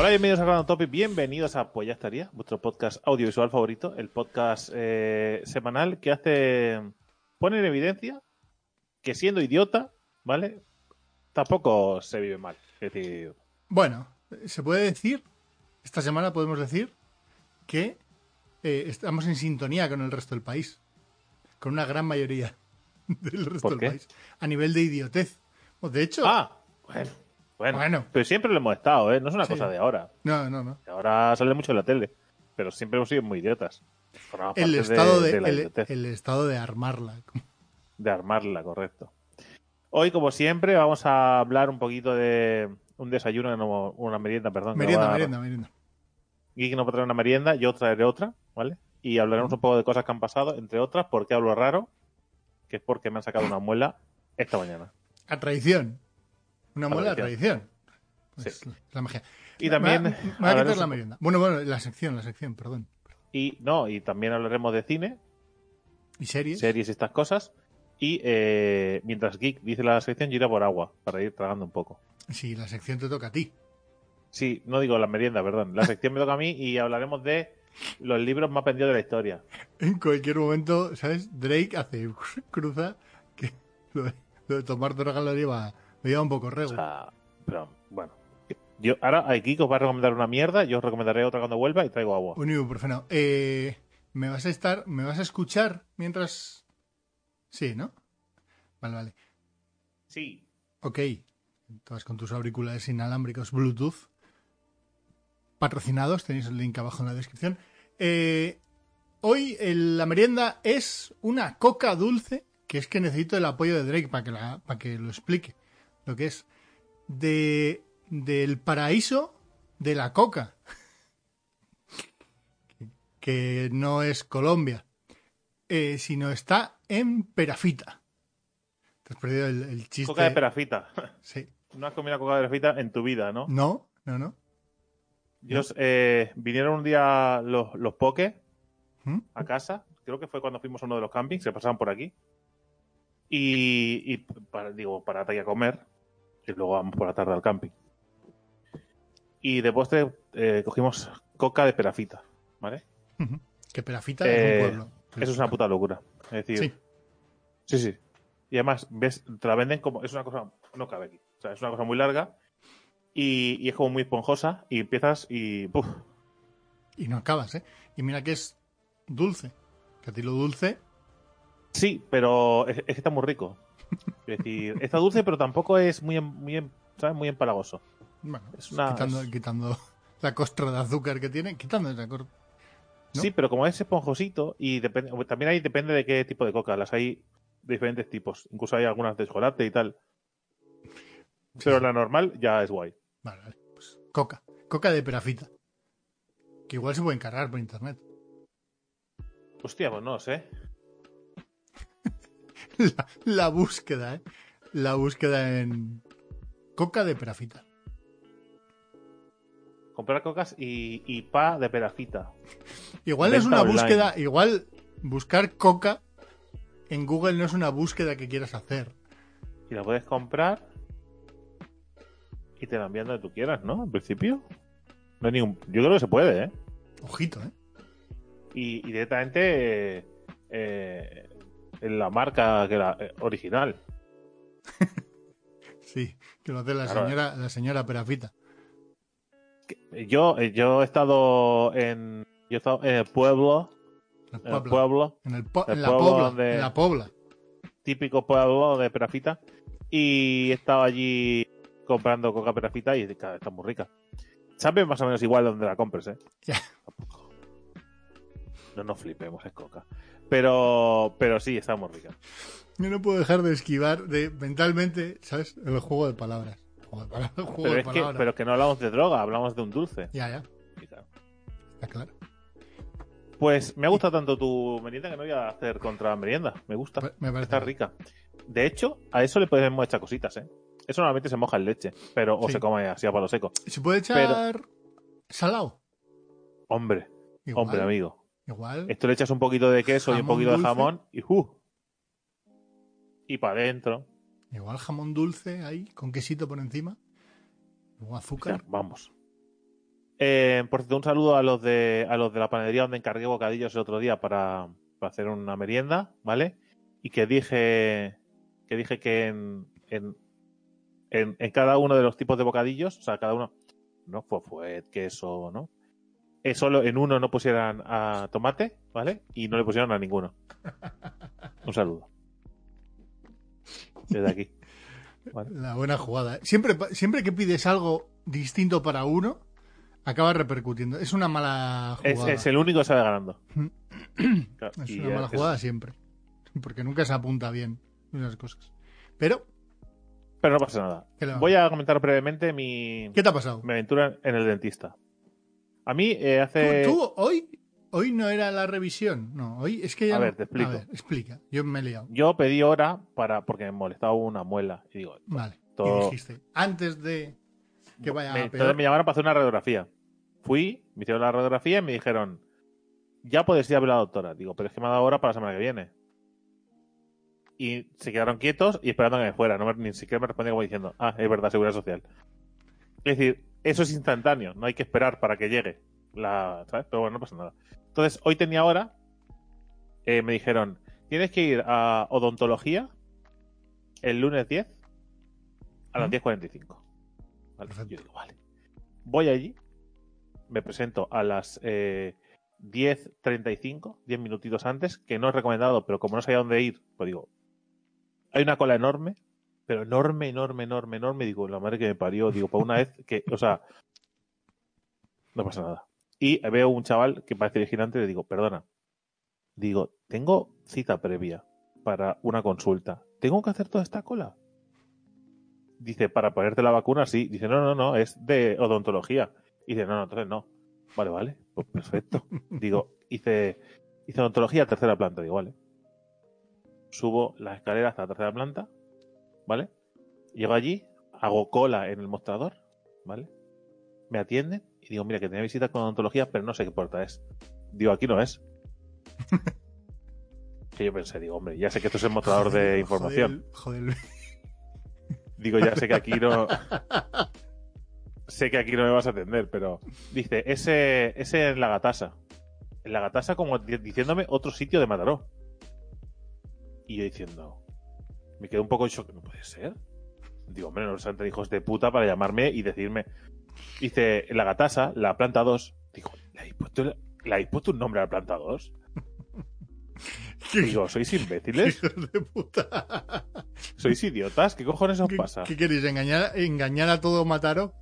Hola, bienvenidos a Random Topic, bienvenidos a Pues ya estaría, vuestro podcast audiovisual favorito, el podcast eh, semanal que hace, pone en evidencia que siendo idiota, ¿vale? Tampoco se vive mal. Es decir, Bueno, se puede decir, esta semana podemos decir que eh, estamos en sintonía con el resto del país. Con una gran mayoría del resto ¿Por del país. A nivel de idiotez. De hecho, ah, bueno, bueno, Bueno. pero siempre lo hemos estado, ¿eh? No es una Sí. cosa de ahora. no, no, no. Ahora sale mucho en la tele, pero siempre hemos sido muy idiotas. El estado de, de la el, idiotez. el estado de armarla. de armarla, correcto. Hoy, como siempre, vamos a hablar un poquito de un desayuno, no, una merienda, perdón. Merienda, a- merienda, merienda. Geek nos va a traer una merienda, yo traeré otra, ¿vale? Y hablaremos un poco de cosas que han pasado, entre otras, por qué hablo raro, que es porque me han sacado una muela esta mañana. A traición. Una A muela a traición. traición. Pues Sí. La magia. Y también Me va- me va a hablaremos quitar la merienda. Bueno, bueno, la sección, la sección, perdón. Y no, y también hablaremos de cine, ¿Y series? series y estas cosas. Y eh, mientras Geek dice la sección, yo iré por agua, para ir tragando un poco. Sí, la sección te toca a ti. Sí, no digo la merienda, perdón. La sección me toca a mí y hablaremos de los libros más vendidos de la historia. En cualquier momento, ¿sabes? Drake hace cruza que lo de, lo de tomar droga lo lleva, lo lleva un poco O rego. sea, pero bueno. Yo, ahora a Geek os va a recomendar una mierda, yo os recomendaré otra cuando vuelva y traigo agua. Un ibuprofeno. Eh, ¿Me vas a estar, me vas a escuchar mientras... Sí, ¿no? Vale, vale. Sí. Ok. Todas con tus auriculares inalámbricos Bluetooth. Patrocinados, tenéis el link abajo en la descripción. Eh, hoy el- la merienda es una coca dulce, que es que necesito el apoyo de Drake para que, la- para que lo explique lo que es. De, del paraíso de la coca. que no es Colombia, eh, sino está en Perafita. Te has perdido el, el chiste. Coca de perafita. Sí. No has comido coca de perafita en tu vida, ¿no? No, no, no. Yo, eh, vinieron un día los, los poke ¿Mm? a casa. Creo que fue cuando fuimos a uno de los campings, se pasaban por aquí. Y, y para, digo, parate a comer. Y luego vamos por la tarde al camping. Y de postre eh, cogimos coca de perafita, ¿vale? Ujú. Que Perafita Eh, es un pueblo. Eso es una puta locura. Es decir, Sí. sí, sí. Y además, ves, te la venden como. Es una cosa. No cabe aquí. O sea, es una cosa muy larga. Y, y es como muy esponjosa. Y empiezas y. ¡puf! Y no acabas, ¿eh? Y mira que es dulce. Que a ti lo dulce. Sí, pero es, es que está muy rico. Es decir, está dulce, pero tampoco es muy, em- muy, em- ¿sabes? muy empalagoso. Bueno, Es una- quitando, es- quitando la costra de azúcar que tiene. Quitando esa costra. ¿No? Sí, pero como es esponjosito, y depende, también ahí depende de qué tipo de coca. Las hay de diferentes tipos. Incluso hay algunas de chocolate y tal. Pero Sí. la normal ya es guay. Vale, vale. Pues coca. Coca de Perafita. Que igual se puede encargar por internet. Hostia, pues no sé. La, la búsqueda, ¿eh? La búsqueda en coca de Perafita. Comprar cocas y, y pa de perafita. Igual es una online. búsqueda, igual buscar coca en Google no es una búsqueda que quieras hacer. Y la puedes comprar y te la envían donde tú quieras, ¿no? En principio. No hay ningún... Yo creo que se puede, ¿eh? Ojito, ¿eh? Y, y directamente eh, eh, en la marca que la eh, original. Sí, que lo hace la Claro, señora, la señora Perafita. Yo, eh, yo he estado en. Yo he estado en el pueblo. En el En el pueblo. En, el po- el en la pueblo pobla. donde- En la pobla. Típico pueblo de Perafita. Y he estado allí comprando coca Perafita y está muy rica. Sabe más o menos igual donde la compres, ¿eh? Ya. No nos flipemos, es coca. Pero, pero sí, está muy rica. Yo no puedo dejar de esquivar de mentalmente, ¿sabes? El juego de palabras. Juego de palabras. Juego Pero de es que, pero que no hablamos de droga, hablamos de un dulce. Ya, ya. Está claro. Pues me ha gustado tanto tu merienda que no voy a hacer contra merienda. Me gusta. Pues Me parece Está bien. rica. De hecho, a eso le podemos echar cositas, ¿eh? Eso normalmente se moja en leche, pero o Sí. se come así a palo seco. ¿Se puede echar salado? Hombre, Igual. hombre, amigo. Igual. Esto le echas un poquito de queso y un poquito dulce. de jamón y ¡uh! Y para adentro. Igual jamón dulce ahí, con quesito por encima. Luego azúcar. Vamos. Eh, por cierto, un saludo a los de a los de la panadería donde encargué bocadillos el otro día para, para hacer una merienda, ¿vale? Y que dije que dije que en, en, en, en cada uno de los tipos de bocadillos, o sea, cada uno, no fue fue queso, ¿no? Eh, solo en uno no pusieran a tomate, ¿vale? Y no le pusieron a ninguno. Un saludo. Desde aquí. ¿vale? La buena jugada. Siempre, siempre que pides algo distinto para uno, acaba repercutiendo. Es una mala jugada. es el único que sale ganando. Claro, Es una mala es- jugada siempre. Porque nunca se apunta bien esas cosas. Pero, Pero no pasa nada. Voy a comentar brevemente mi, ¿qué te ha pasado? mi aventura en el dentista. A mí eh, hace... ¿Tú, tú hoy, hoy no era la revisión? No, hoy es que ya A no- ver, te explico. A ver, explica. Yo me he liado. Yo pedí hora para porque me molestaba una muela. Y digo, Vale. Todo- Y dijiste, antes de que vaya me, a entonces me llamaron para hacer una radiografía. Fui, me hicieron la radiografía y me dijeron, ya puedes ir a ver a la doctora. Digo, pero es que me ha dado hora para la semana que viene. Y se quedaron quietos y esperando a que me fuera. No me- ni siquiera me respondían como diciendo, ah, es verdad, seguridad social. Es decir, eso es instantáneo, no hay que esperar para que llegue. La, ¿sabes? Pero bueno, no pasa nada. Entonces, hoy tenía hora. eh, me dijeron, tienes que ir a odontología el lunes 10 a las ¿Mm? 10.45. Vale, yo digo, vale. Voy allí, me presento a las eh, 10.35, 10 minutitos antes, que no es recomendado, pero como no sabía dónde ir, pues digo, hay una cola enorme, pero enorme, enorme, enorme, enorme. Digo, la madre que me parió, digo, para una vez que, o sea, no pasa nada. Y veo un chaval que parece vigilante y le digo, perdona, digo, tengo cita previa para una consulta. ¿Tengo que hacer toda esta cola? Dice, para ponerte la vacuna, sí. Dice, no, no, no, es de odontología. Y dice, no, no, entonces no. Vale, vale, pues perfecto. Digo, hice, hice odontología tercera planta. Digo, vale. Subo la escalera hasta la tercera planta, ¿vale? Llego allí, hago cola en el mostrador, ¿vale? Me atienden y digo, mira, que tenía visita con odontología, pero no sé qué puerta es. Digo, aquí no es. que yo pensé, digo, hombre, ya sé que esto es el mostrador de información. Joder, joder. Digo, ya sé que aquí no. sé que aquí no me vas a atender, pero. Dice, ese, ese es la gatasa. En la gatasa, como di- diciéndome otro sitio de Mataró. Y yo diciendo. Me quedo un poco en shock. No puede ser. Digo, hombre, no son tan hijos de puta para llamarme y decirme. Dice, en la gatasa, la planta 2. Digo, ¿le habéis puesto, ¿le habéis puesto un nombre a la planta 2? Digo, ¿sois imbéciles? Hijos de puta. ¿Sois idiotas? ¿Qué cojones os ¿Qué, pasa? qué queréis? ¿Engañar, ¿Engañar a todo Mataro?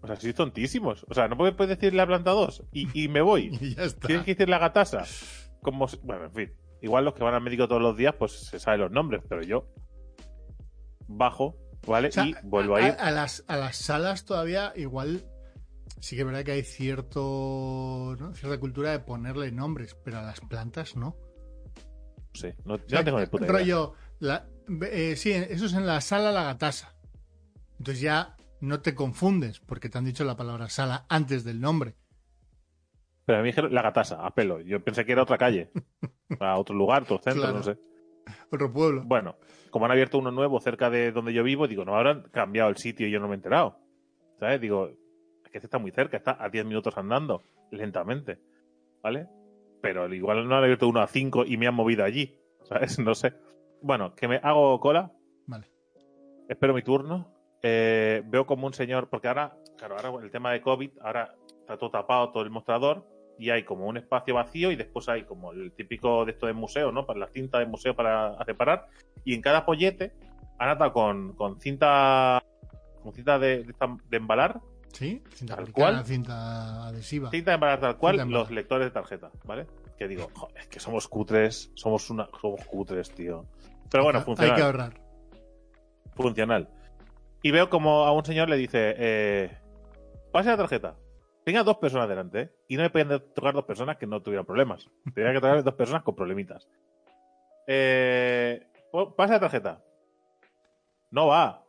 O sea, sois tontísimos. O sea, no puedes decir la planta 2 y, y me voy. Y ya está. Tienes que decir la gatasa. Como Bueno, en fin. Igual los que van al médico todos los días, pues se saben los nombres, pero yo bajo, ¿vale? O sea, y vuelvo a ir. A, las, a las salas todavía igual sí que es verdad que hay cierto ¿no? cierta cultura de ponerle nombres, pero a las plantas no. Sé, no, yo O sea, no tengo ni puta idea. rollo, la- eh, sí, eso es en la sala la gatasa. Entonces ya no te confundes porque te han dicho la palabra sala antes del nombre. Pero a mí me dijeron la gatasa, a pelo. Yo pensé que era otra calle. A otro lugar, otro centro, Claro. no sé. Otro pueblo. Bueno, como han abierto uno nuevo cerca de donde yo vivo, digo, no habrán cambiado el sitio y yo no me he enterado. ¿Sabes? Digo, es que este está muy cerca, está a 10 minutos andando, lentamente. ¿Vale? Pero igual no han abierto uno a 5 y me han movido allí. ¿Sabes? No sé. Bueno, que me hago cola, Vale. espero mi turno. eh, veo como un señor, porque ahora, claro, ahora el tema de COVID, ahora está todo tapado, todo el mostrador, y hay como un espacio vacío y después hay como el típico de esto de museo, ¿no? Para la cinta de museo para separar, y en cada pollete han atado con, con cinta con cinta de, de, embalar, ¿Sí? Cinta Tal cual. cinta adhesiva. cinta de embalar tal cual, embalar. los lectores de tarjeta, ¿vale? Que digo, joder, es que somos cutres, somos una, somos cutres, tío. Pero bueno, Hay que ahorrar. funcional. Y veo como a un señor le dice, eh, pase la tarjeta. Tenía dos personas delante, ¿eh? Y no me podían tocar dos personas que no tuvieran problemas. Tenía que tocar dos personas con problemitas. Eh, pase la tarjeta. No va.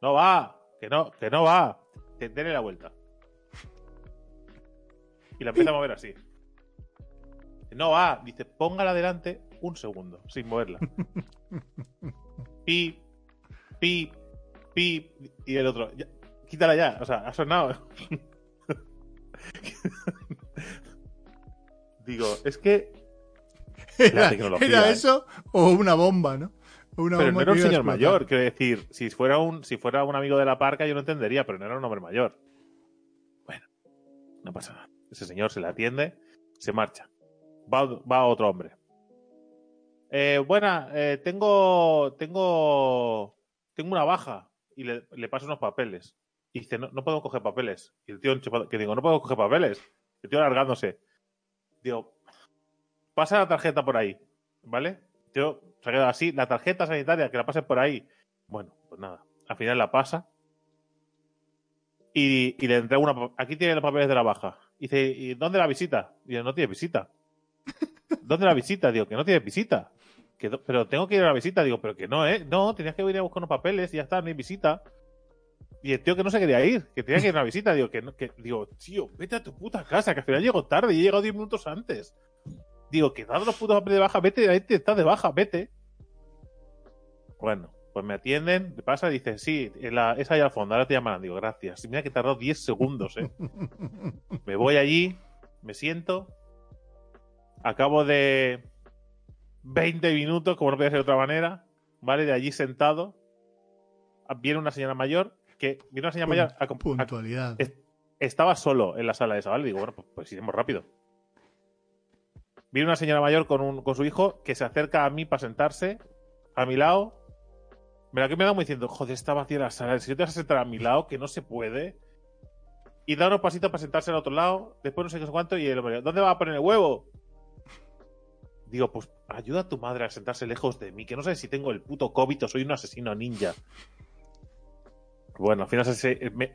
No va. Que no, que no va. Denle la vuelta. Y la empieza a mover así. No va. Dice, póngala adelante un segundo, sin moverla. Pi, pi, pi. Y el otro, quítala ya. O sea, ha sonado. Digo, es que. Era, ¿era ¿eh? eso o una bomba, ¿no? Una pero no era un señor mayor, quiero decir, si fuera un, si fuera un amigo de la parca yo no entendería, pero no era un hombre mayor. Bueno, no pasa nada. Ese señor se le atiende, se marcha. Va, va otro hombre. Eh, buena, eh, tengo, tengo, tengo una baja y le, le paso unos papeles. Y dice, no, no puedo coger papeles. Y el tío, que digo, no puedo coger papeles. El tío alargándose. Digo, pasa la tarjeta por ahí, ¿vale? El tío se ha quedado así, la tarjeta sanitaria, que la pase por ahí. Bueno, pues nada, al final la pasa. Y, y le entrega una. Aquí tiene los papeles de la baja. Y dice, ¿y dónde la visita? Y dice, no tiene visita. ¿Dónde la visita? Digo, que no tiene visita. Que, pero tengo que ir a la visita. Digo, pero que no, ¿eh? No, tenías que ir a buscar unos papeles y ya está, no hay visita. Y el tío que no se quería ir, que tenía que ir a una visita, digo, que, que digo, tío, vete a tu puta casa, que al final llego tarde y he llegado 10 minutos antes. Digo, que dado los putos papeles de baja, vete, ahí te estás de baja, vete. Bueno, pues me atienden, pasa y dice, sí, la, es ahí al fondo, ahora te llamarán. Digo, gracias. Mira que tardó 10 segundos, ¿eh? me voy allí, me siento, acabo de 20 minutos, como no podía ser de otra manera, ¿vale? De allí sentado, viene una señora mayor que vino una señora mayor a, puntualidad. estaba solo en la sala de esa, ¿vale? Digo, bueno, pues, pues iremos rápido. Viene una señora mayor con, un, con su hijo que se acerca a mí para sentarse a mi lado. Me la que me da muy diciendo, joder, está vacía la sala. Si yo te vas a sentar a mi lado, que no se puede. Y da unos pasitos para sentarse al otro lado. Después no sé qué sé cuánto. Y el hombre, ¿dónde va a poner el huevo? Digo, pues ayuda a tu madre a sentarse lejos de mí, que no sé si tengo el puto COVID o soy un asesino ninja. Bueno, al final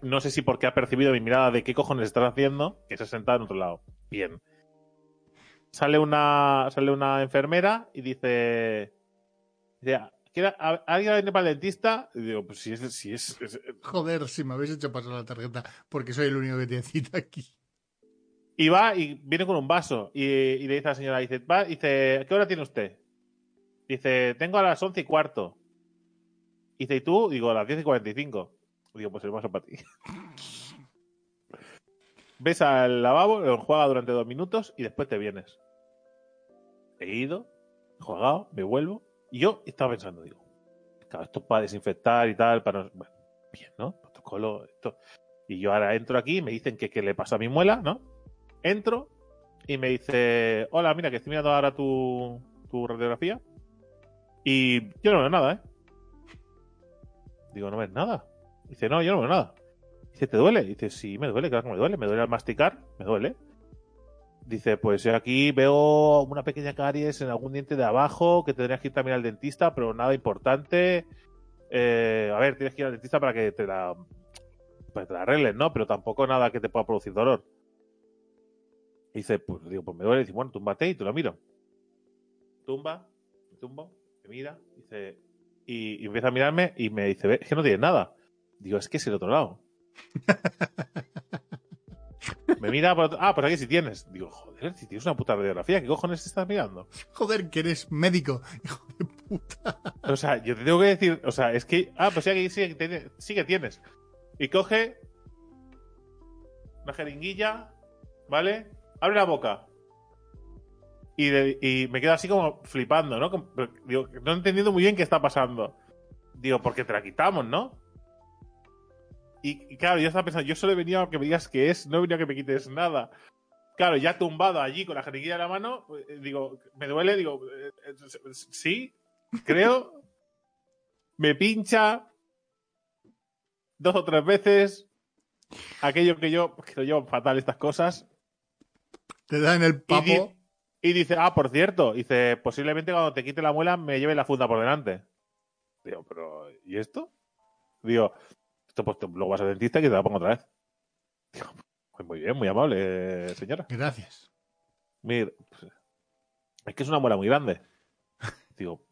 no sé si porque ha percibido mi mirada de qué cojones estás haciendo, que se ha sentado en otro lado. Bien. Sale una, sale una enfermera y dice, ¿alguien viene para el dentista? Y digo, pues si es, si es, Joder, si me habéis hecho pasar la tarjeta, porque soy el único que tiene cita aquí. Y va y viene con un vaso y, le dice a la señora, dice, va, dice, ¿qué hora tiene usted? Dice, tengo a las once y cuarto. Dice, ¿y tú? Digo, a las diez y cuarenta y cinco. Digo, pues el vaso para ti. Ves al lavabo, lo juega durante dos minutos y después te vienes. He ido, he jugado, me vuelvo. Y yo estaba pensando, digo, claro, esto es para desinfectar y tal, para... Bueno, bien, ¿no? Protocolo, esto. Y yo ahora entro aquí, me dicen que qué le pasa a mi muela, ¿no? Entro y me dice, hola, mira, que estoy mirando ahora tu, tu radiografía. Y yo no veo nada, ¿eh? Digo, ¿no ves nada? Dice, no, yo no veo nada. Dice, ¿te duele? Dice, sí, me duele, claro que me duele. Me duele al masticar, me duele. Dice, pues yo aquí veo una pequeña caries en algún diente de abajo que tendrías que ir también al dentista, pero nada importante. Eh, a ver, tienes que ir al dentista para que te la, que te la arreglen, ¿no? Pero tampoco nada que te pueda producir dolor dice, pues digo, pues me duele. dice, bueno, túmbate y te lo miro. Tumba, me tumbo, me mira, dice, y, empieza a mirarme y me dice, es que no tienes nada. Digo, es que es el otro lado. me mira, ah, pues aquí sí tienes. Digo, joder, si tienes una puta radiografía, ¿qué cojones estás mirando? Joder, que eres médico, hijo de puta. O sea, yo te tengo que decir, o sea, es que, ah, pues sí, aquí sí, sí que tienes. Y coge una jeringuilla, ¿vale? abre la boca. Y, me quedo así como flipando, ¿no? digo, no entendiendo muy bien qué está pasando. Digo, porque te la quitamos, ¿no? Y, claro, yo estaba pensando, yo solo he venido a que me digas qué es, no he venido a que me quites nada. Claro, ya tumbado allí con la jeringuilla en la mano, eh, digo, me duele, digo, eh, eh, sí, creo. me pincha dos o tres veces. Aquello que yo, que lo llevo fatal estas cosas, te dan el papo. Y, dice, ah, por cierto, dice, posiblemente cuando te quite la muela me lleve la funda por delante. Digo, pero, ¿y esto? Digo, esto pues luego vas al dentista y te la pongo otra vez. Digo, pues muy bien, muy amable, señora. Gracias. Mira, pues, es que es una muela muy grande. Digo,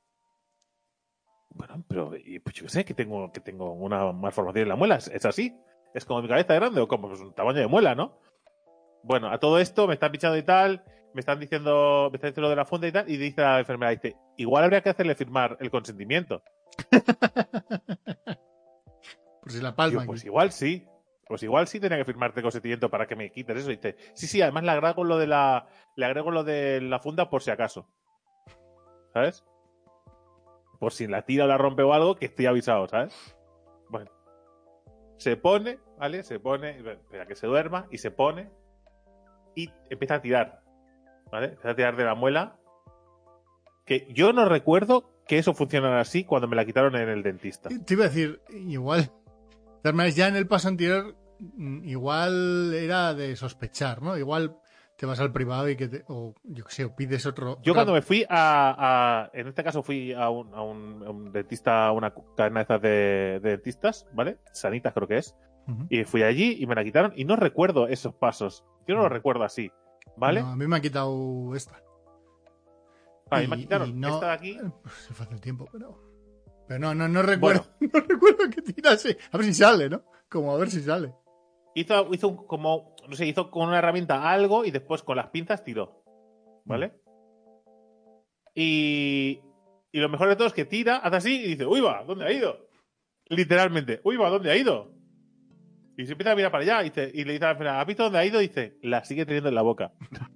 bueno, pero y, pues yo qué sé, que tengo, que tengo una malformación en la muela. ¿Es, es así? ¿Es como mi cabeza grande o como pues, un tamaño de muela, no? Bueno, a todo esto me están pichando y tal, me están diciendo, me están diciendo lo de la funda y tal, y dice la enfermera, dice, igual habría que hacerle firmar el consentimiento. Por si la palma. Pues igual sí. Pues igual sí tenía que firmarte consentimiento para que me quites eso. Y dice, sí, sí, además le agrego lo de la, le agrego lo de la funda por si acaso. ¿Sabes? Por si la tira o la rompe o algo, que estoy avisado, ¿sabes? Bueno. Se pone, ¿vale? Se pone, espera que se duerma, y se pone, y empieza a tirar. ¿Vale? Empieza a tirar de la muela. Que yo no recuerdo que eso funcionara así cuando me la quitaron en el dentista. Te iba a decir, igual. Maneras, ya en el paso anterior, mm, igual era de sospechar, ¿no? Igual te vas al privado y que te, o yo qué sé, o pides otro. Yo cuando me fui a, a- en este caso fui a un, a un- a un dentista, a una cadena de de, de dentistas, ¿vale? Sanitas creo que es. Y fui allí y me la quitaron y no recuerdo esos pasos. Yo no lo Mm. recuerdo así, ¿vale? No, a mí me han quitado esta. a mí y- me quitaron no- esta de aquí. Pues se fue hace tiempo, pero. Pero no, no, no recuerdo. No recuerdo que tirase. A ver si sale, ¿no? Como a ver si sale. Hizo, hizo un- como, no sé, hizo con una herramienta algo y después con las pinzas tiró, ¿vale? Y, y lo mejor de todo es que tira, hace así y dice, uy va, ¿dónde ha ido? Literalmente, uy va, ¿dónde ha ido? Y se empieza a mirar para allá y, dice- y le dice a la enfermera, ¿has visto dónde ha ido? Y dice, la sigue teniendo en la boca.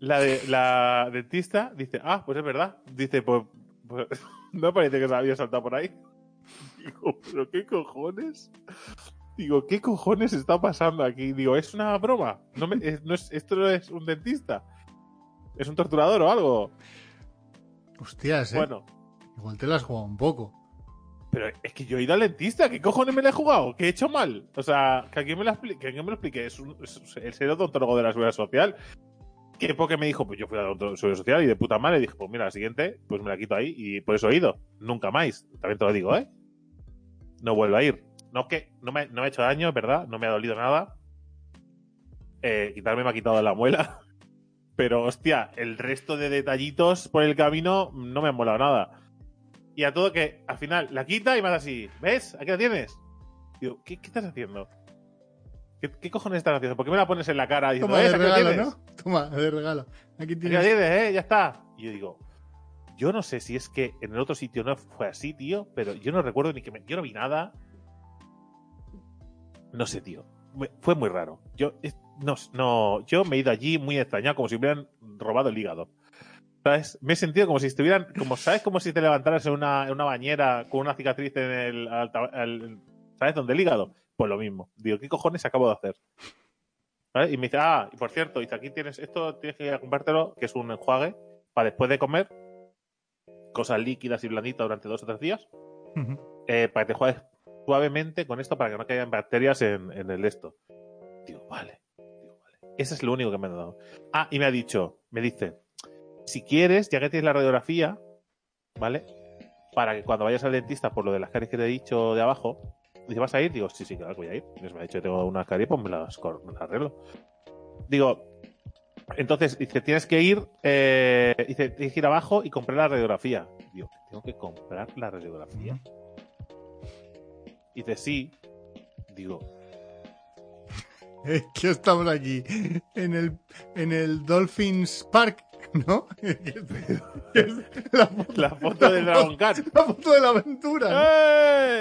La, de, la dentista dice, ah, pues es verdad. Dice, pues, pues, no parece que se había saltado por ahí. Digo, pero qué cojones. Digo, ¿qué cojones está pasando aquí? Digo, ¿es una broma? No me- es- no es- ¿Esto no es un dentista? ¿Es un torturador o algo? Hostias, ¿eh? Bueno, Igual te la has jugado un poco. pero es que yo he ido al dentista. ¿Qué cojones me la he jugado? ¿Qué he hecho mal? O sea, que alguien me, la que alguien me lo explique. Es, un, es el ser odontólogo de la seguridad social. Que porque me dijo, pues yo fui a la seguridad social y de puta madre dije, pues mira, la siguiente, pues me la quito ahí y por eso he ido. Nunca más. También te lo digo, ¿eh? No vuelvo a ir. No que no me, no me ha hecho daño, verdad, no me ha dolido nada. Eh, quitarme me ha quitado la muela. Pero hostia, el resto de detallitos por el camino no me han molado nada. Y a todo que al final la quita y hace así, ¿ves? Aquí la tienes. Digo, ¿qué, qué estás haciendo? ¿Qué, qué cojones estás haciendo? ¿Por qué me la pones en la cara diciendo, Toma de. Aquí regalo, tienes? ¿no? Toma, de regalo. Aquí Aquí la tienes. tienes, ¿eh? Ya está. Y yo digo, yo no sé si es que en el otro sitio no fue así, tío, pero yo no recuerdo ni que me... Yo no vi nada. No sé, tío. Fue muy raro. Yo, no, no, yo me he ido allí muy extrañado, como si me hubieran robado el hígado. ¿Sabes? Me he sentido como si estuvieran, como, ¿sabes? Como si te levantaras en una, en una bañera con una cicatriz en el, al- ¿sabes? Donde el hígado. Pues lo mismo. Digo, ¿qué cojones acabo de hacer? ¿Vale? Y me dice, ah, y por cierto, dice, aquí tienes esto, tienes que ir a comprártelo, que es un enjuague, para después de comer, cosas líquidas y blanditas durante dos o tres días, eh, para que te juegues suavemente con esto para que no caigan bacterias en, en el esto. Digo, vale. Digo, vale. Ese es lo único que me han dado. Ah, y me ha dicho, me dice, si quieres, ya que tienes la radiografía, ¿vale? Para que cuando vayas al dentista por lo de las caries que te he dicho de abajo, dice, ¿vas a ir? Digo, sí, sí, claro que voy a ir. Me ha dicho que tengo unas caries, pues me las, me las arreglo. Digo, entonces, dice, tienes que ir, eh, dice, tienes que ir abajo y comprar la radiografía. Digo, ¿tengo que comprar la radiografía? Dice, sí. Digo, Es que estamos aquí en el, en el Dolphins Park, ¿no? Es la, foto, la foto del Dragon Khan. la foto de la aventura.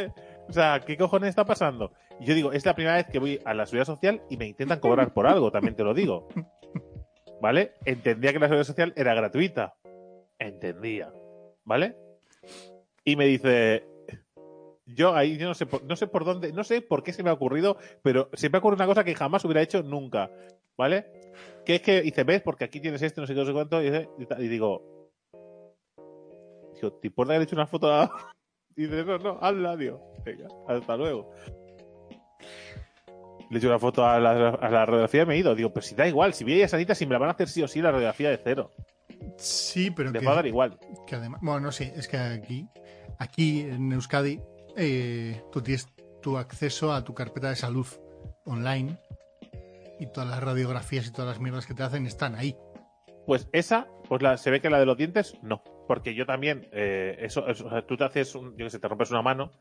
¡Eh! O sea, ¿qué cojones está pasando? Y yo digo, es la primera vez que voy a la seguridad social y me intentan cobrar por algo, también te lo digo. ¿Vale? Entendía que la seguridad social era gratuita. Entendía. ¿Vale? Y me dice. Yo ahí yo no sé por, no sé por dónde, no sé por qué se me ha ocurrido, pero se me ha una cosa que jamás hubiera hecho nunca. ¿Vale? Que es que dice, ves, porque aquí tienes esto, no sé qué, no sé cuánto, y, digo. Digo, ¿te importa haber hecho una foto a, y dice, no, no, hazla, tío. Venga, hasta luego. Le he hecho una foto a la, a la radiografía y me he ido. Digo, pero si da igual, si vi a Sanita, si me la van a hacer sí o sí la radiografía de cero. Sí, pero Les que, va a dar igual. que además. Bueno, no sé, es que aquí, aquí en Euskadi, eh, tú tienes tu acceso a tu carpeta de salud online y todas las radiografías y todas las mierdas que te hacen están ahí. Pues esa, pues la, se ve que la de los dientes, no. Porque yo también, eh, eso, eso, o sea, tú te haces, un, yo que sé, te rompes una mano,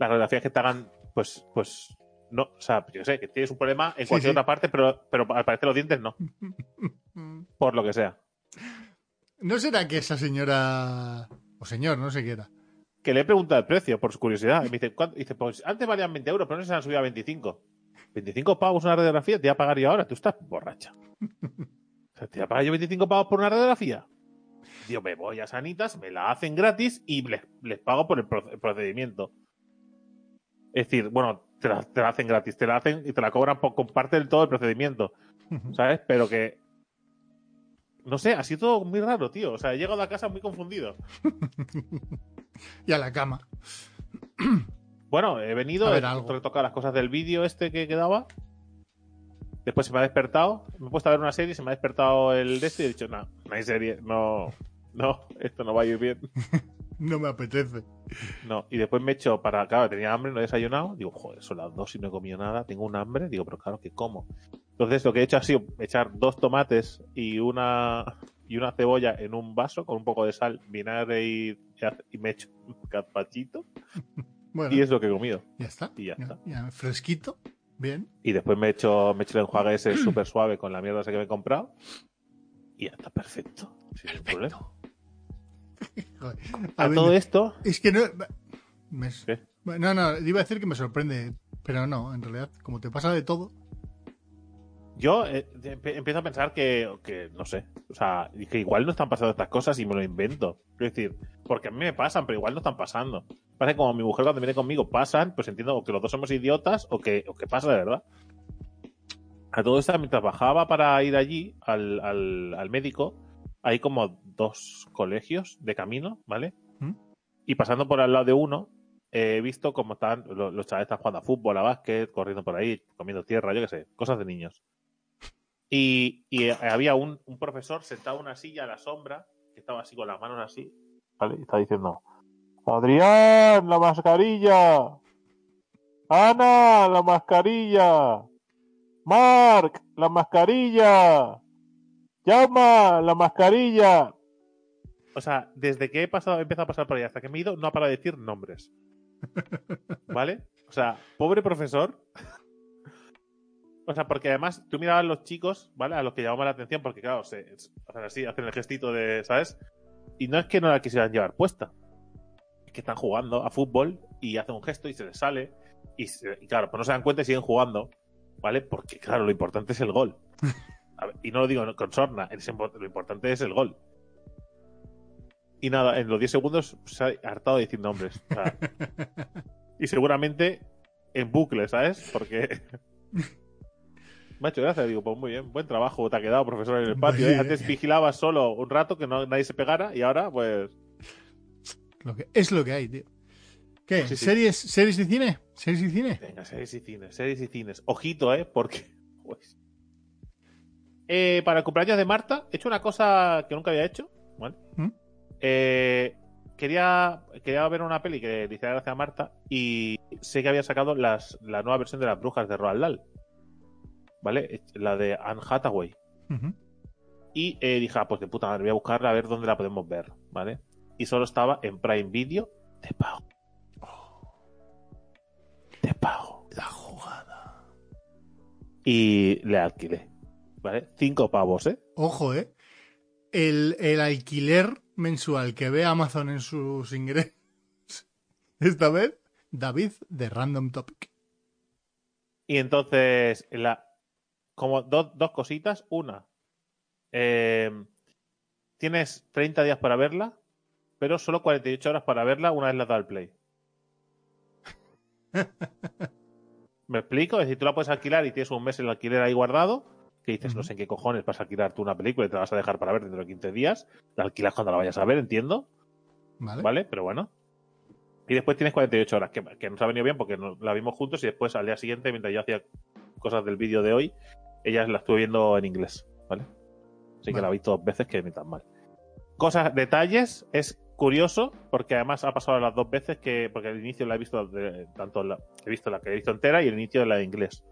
las radiografías que te hagan, pues, pues, no, o sea, yo sé, que tienes un problema en Sí, cualquier sí. otra parte, pero, pero al parecer los dientes no, por lo que sea. ¿No será que esa señora. o señor, no sé qué era? Que le he preguntado el precio, por su curiosidad. Y me dice, ¿cuánto? Y dice, pues antes valían 20 euros, pero no se han subido a 25. 25 pavos una radiografía, te voy a pagar yo ahora. Tú estás borracha. O sea, te voy a pagar yo 25 pavos por una radiografía. Digo, me voy a Sanitas, me la hacen gratis y les, les pago por el pro- el procedimiento. Es decir, bueno, te la, te la hacen gratis, te la hacen y te la cobran por, con parte del todo el procedimiento. ¿Sabes? Pero que. No sé, ha sido todo muy raro, tío. O sea, he llegado a casa muy confundido. Y a la cama. Bueno, he venido, A ver, he algo. retocado las cosas del vídeo este que quedaba. Después se me ha despertado, me he puesto a ver una serie, se me ha despertado el de este y he dicho, no, no hay serie, no, no, esto no va a ir bien. No me apetece. No, y después me he hecho para, claro, tenía hambre, no he desayunado, digo, joder, son las dos y no he comido nada, tengo un hambre, digo, pero claro que como. Entonces lo que he hecho ha sido echar dos tomates y una y una cebolla en un vaso con un poco de sal, vinagre y, y me he hecho un gazpachito Bueno, y es lo que he comido. ya está. y ya está. ya, fresquito. Bien. Y después me he hecho, me he hecho el enjuague ese súper suave con la mierda esa que me he comprado. Y ya está perfecto. sin problema. Joder. A, ver, todo esto, Es que no. No, no, iba a decir que me sorprende, pero no, en realidad, como te pasa de todo. yo eh, empiezo a pensar que, que, no sé, o sea, que igual no están pasando estas cosas y me lo invento. Es decir, porque a mí me pasan, pero igual no están pasando. Parece como mi mujer cuando viene conmigo pasan, pues entiendo o que los dos somos idiotas o que, o que pasa de verdad. A todo esto, mientras bajaba para ir allí al, al, al médico, hay como dos colegios de camino, ¿vale? ¿Mm? Y pasando por al lado de uno, eh, he visto cómo están los, los chavales están jugando a fútbol, a básquet, corriendo por ahí, comiendo tierra, yo qué sé, cosas de niños. Y, y, eh, había un, un profesor sentado en una silla a la sombra, que estaba así con las manos así, ¿vale? Y está diciendo, Adrián, la mascarilla. Ana, la mascarilla. Mark, la mascarilla. Llama, la mascarilla. O sea, desde que he pasado, he empezado a pasar por ahí hasta que me he ido, no ha parado de decir nombres. ¿Vale? O sea, pobre profesor. O sea, porque además tú mirabas a los chicos, ¿vale? A los que llamaban la atención, porque claro, se, hacen así, hacen el gestito de, ¿sabes? Y no es que no la quisieran llevar puesta. Es que están jugando a fútbol y hacen un gesto y se les sale. Y, se- y claro, pues no se dan cuenta y siguen jugando, ¿vale? Porque claro, lo importante es el gol. Ver, y no lo digo con sorna, lo importante es el gol. Y nada, en los 10 segundos se ha hartado de decir nombres. O sea, y seguramente en bucle, ¿sabes? Porque. Me ha hecho gracia, digo, pues muy bien, buen trabajo te ha quedado, profesor, en el patio. ¿eh? Antes vigilabas solo un rato que no, nadie se pegara y ahora, pues. Lo que, es lo que hay, tío. ¿Qué? Sí, sí. ¿Series, ¿Series de cine? ¿Series de cine? Venga, series y cines, series y cines. Ojito, ¿eh? Porque. Pues. Eh, para el cumpleaños de Marta, he hecho una cosa que nunca había hecho, ¿vale? ¿Mm? Eh, quería, quería ver una peli que le hiciera gracia a Marta y sé que había sacado las, la nueva versión de las brujas de Roald Dahl. ¿Vale? La de Anne Hathaway. Y eh, dije, ah, pues de puta madre, voy a buscarla a ver dónde la podemos ver, ¿vale? Y solo estaba en Prime Video de pago. De pago. La jugada. Y le alquilé, ¿vale? Cinco pavos, ¿eh? Ojo, ¿eh? El, el alquiler mensual que ve Amazon en sus ingresos. Esta vez, David de Random Topic. Y entonces, la, como do- dos cositas. Una, eh, tienes 30 días para verla, pero solo 48 horas para verla una vez la da al play. ¿Me explico? Es decir, tú la puedes alquilar y tienes un mes el alquiler ahí guardado, que dices, no sé en qué cojones vas a alquilar tú una película y te la vas a dejar para ver dentro de 15 días. La alquilas cuando la vayas a ver, entiendo. ¿Vale? ¿Vale? Pero bueno. Y después tienes 48 horas, que, que nos ha venido bien porque nos la vimos juntos y después al día siguiente, mientras yo hacía cosas del vídeo de hoy, ella la estuve viendo en inglés, ¿vale? Así que la vi dos veces que ni tan mal. cosas, detalles, es curioso, porque además ha pasado las dos veces que, porque el inicio la he visto, de- tanto la, he visto la que he visto entera y el inicio de la de inglés.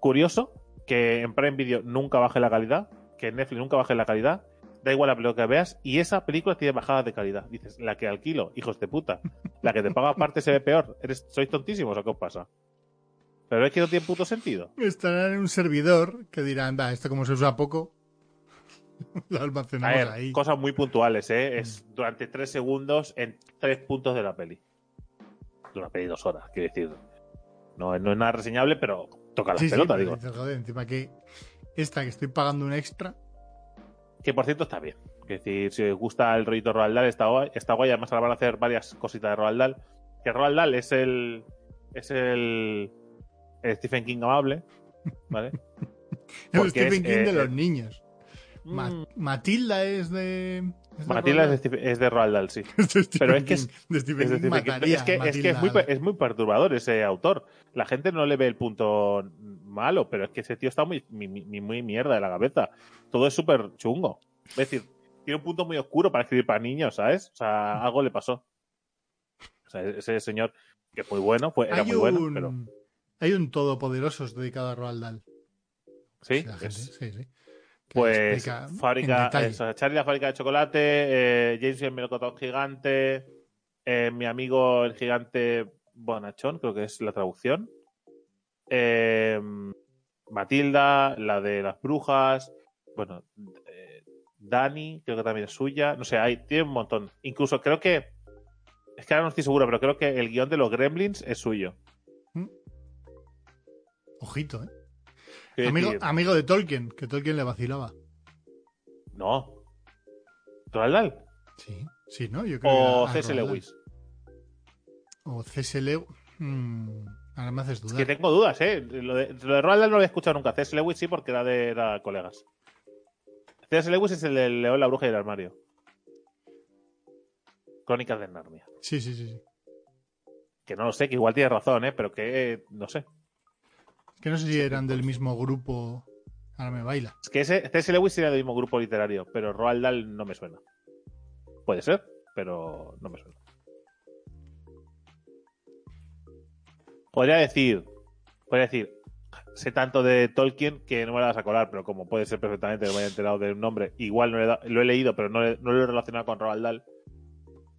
Curioso que en Prime Video nunca baje la calidad, que en Netflix nunca baje la calidad, da igual la película que veas, y esa película tiene bajadas de calidad. Dices, la que alquilo, hijos de puta, la que te paga aparte se ve peor. ¿Eres, ¿Sois tontísimos o qué os pasa? Pero es que no tiene puto sentido. Estarán en un servidor que dirán, va, esto como se usa poco, lo A almacenamos ver, ahí. cosas muy puntuales, ¿eh? Es durante tres segundos en tres puntos de la peli. De una peli de dos horas, quiero decir. No, no es nada reseñable, pero toca la Sí, sí, pelota, pero digo. dices, joder, encima que esta que estoy pagando un extra, Que por cierto está bien. Es decir, si os gusta el rollito Roald Dahl, está guay. Está guay. Además, ahora van a hacer varias cositas de Roald Dahl. Que Roald Dahl es el. Es el. el Stephen King amable. ¿Vale? el Porque Stephen es, King de eh, los eh, niños. Mm, Matilda es de... Matilda es de, es de Roald Dahl, sí. Pero es que es- Es, que, es, que muy, es muy perturbador ese autor. La gente no le ve el punto malo, pero es que ese tío está muy, muy, muy- muy mierda de la cabeza. Todo es súper chungo. Es decir, tiene un punto muy oscuro para escribir para niños, ¿sabes? O sea, algo le pasó. O sea, ese señor, que es muy bueno, era muy un, bueno, pero Hay un Todopoderosos dedicado a Roald Dahl. sí, gente, sí, sí. Pues explica fábrica, eso, Charlie la fábrica de chocolate, eh, James y el melocotón gigante, eh, mi amigo el gigante Bonachón, creo que es la traducción, eh, Matilda, la de las brujas, bueno, Dani, creo que también es suya, no sé, hay, tiene un montón. Incluso creo que, es que ahora no estoy seguro, pero creo que el guion de los Gremlins es suyo. Ojito, ¿eh? Amigo, amigo de Tolkien, que Tolkien le vacilaba. no. ¿Roald Dahl? Sí, sí, ¿no? Yo creo O C.S. Lewis. O C.S. Lewis. Mm, ahora me haces Es dudar. que tengo dudas, ¿eh? Lo de, lo de Roald Dahl no lo había escuchado nunca. C.S. Lewis sí, porque era de era colegas. C.S. Lewis es el de León, la bruja y el armario. Crónicas de Narnia. Sí, sí, sí, sí. Que no lo sé, que igual tiene razón, ¿eh? Pero que eh, no sé. Que no sé si eran del mismo grupo. Ahora me baila. Es que ese C.S. Lewis sería del mismo grupo literario, pero Roald Dahl no me suena. Puede ser, pero no me suena. Podría decir, podría decir, sé tanto de Tolkien que no me la vas a colar, pero como puede ser perfectamente que me haya enterado de un nombre, igual no lo he leído, pero no, no lo he relacionado con Roald Dahl.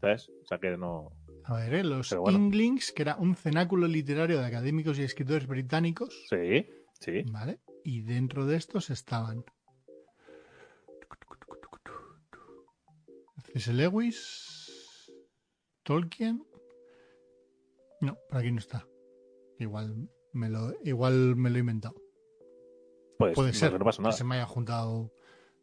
¿Sabes? O sea que no. A ver, ¿eh? los bueno. Inglings, que era un cenáculo literario de académicos y escritores británicos. Sí, sí. ¿Vale? Y dentro de estos estaban. C.S. Lewis. Tolkien. No, por aquí no está. Igual me lo, igual me lo he inventado. Pues Puede ser no pasa que se me haya juntado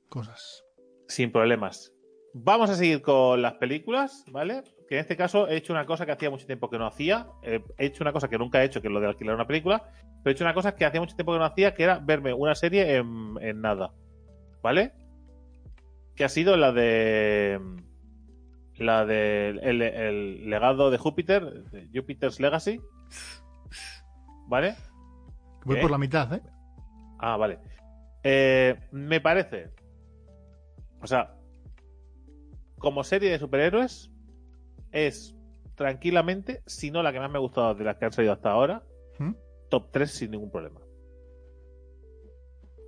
cosas. Sin problemas. Vamos a seguir con las películas, ¿vale? Que en este caso he hecho una cosa que hacía mucho tiempo que no hacía. Eh, he hecho una cosa que nunca he hecho, que es lo de alquilar una película. Pero he hecho una cosa que hacía mucho tiempo que no hacía, que era verme una serie en, en nada. ¿Vale? Que ha sido la de. La de. El, el legado de Júpiter, de Jupiter's Legacy. ¿Vale? Voy ¿Qué? por la mitad, ¿eh? Ah, vale. Eh, me parece. O sea, como serie de superhéroes, es tranquilamente, si no la que más me ha gustado de las que han salido hasta ahora, ¿Mm? top 3 sin ningún problema.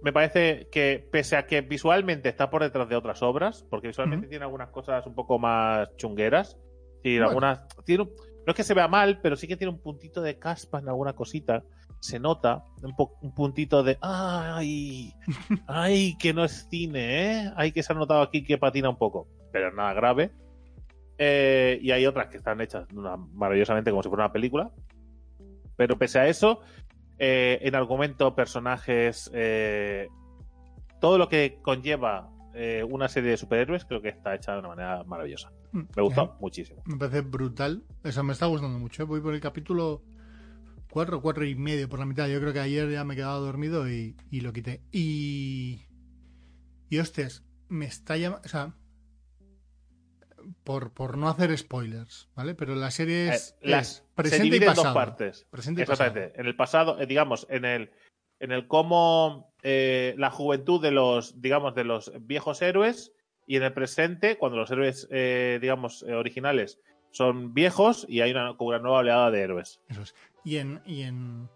Me parece que, pese a que visualmente está por detrás de otras obras, porque visualmente Ujú. tiene algunas cosas un poco más chungueras, tiene Bueno. algunas. Tiene un- no es que se vea mal, pero sí que tiene un puntito de caspa en alguna cosita. Se nota un, po- un puntito de. ¡Ay! ¡Ay! Que no es cine, ¿eh? Ay, que se ha notado aquí que patina un poco. Pero nada grave. Eh, y hay otras que están hechas una- maravillosamente como si fuera una película. Pero pese a eso, eh, en argumento, personajes, eh, todo lo que conlleva eh, una serie de superhéroes, creo que está hecha de una manera maravillosa. Me gustó muchísimo. Me parece brutal. Eso me está gustando mucho. Voy por el capítulo 4, 4 y medio por la mitad. Yo creo que ayer ya me quedaba dormido y, y lo quité. Y. Y hostias, me está llamando. O sea. Por, por no hacer spoilers, ¿vale? Pero la serie es, Eh, las- es se presente y divide en dos pasado. partes. Presente y Exactamente. pasado. En el pasado, eh, digamos, en el, en el cómo eh, la juventud de los, digamos, de los viejos héroes Y en el presente, cuando los héroes, digamos, originales son viejos y hay una, una nueva oleada de héroes. Eso es. Y en, y en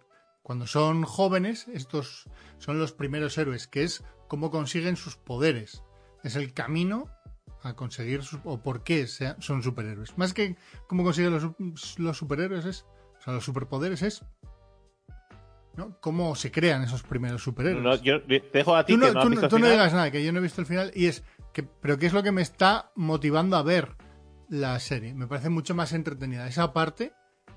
cuando son jóvenes, estos son los primeros héroes, que es cómo consiguen sus poderes. Es el camino a conseguir o por qué sea- son superhéroes. Más que cómo consiguen los, los superhéroes es, o sea, los superpoderes es ¿no? cómo se crean esos primeros superhéroes. No, yo te dejo a ti tú no, que no tú no- visto el tú no digas nada, que yo no he visto el final y es que, pero qué es lo que me está motivando a ver la serie. Me parece mucho más entretenida esa parte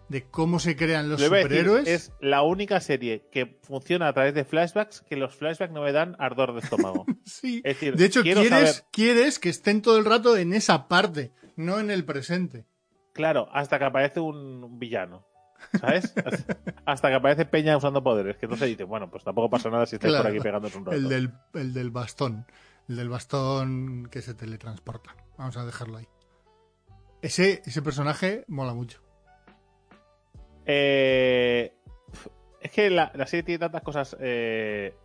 de cómo se crean los Lo decir, superhéroes. es la única serie que funciona a través de flashbacks que los flashbacks no me dan ardor de estómago. Sí. Es decir, de hecho, quieres, saber- quieres que estén todo el rato en esa parte, no en el presente. Claro, hasta que aparece un villano. ¿Sabes? hasta que aparece Peña usando poderes. Que entonces dice, bueno, pues tampoco pasa nada si estáis por Claro. aquí pegándoos un rato. El del, el del bastón. El del bastón que se teletransporta. Vamos a dejarlo ahí. Ese, ese personaje mola mucho. Eh, es que la, la serie tiene tantas cosas eh,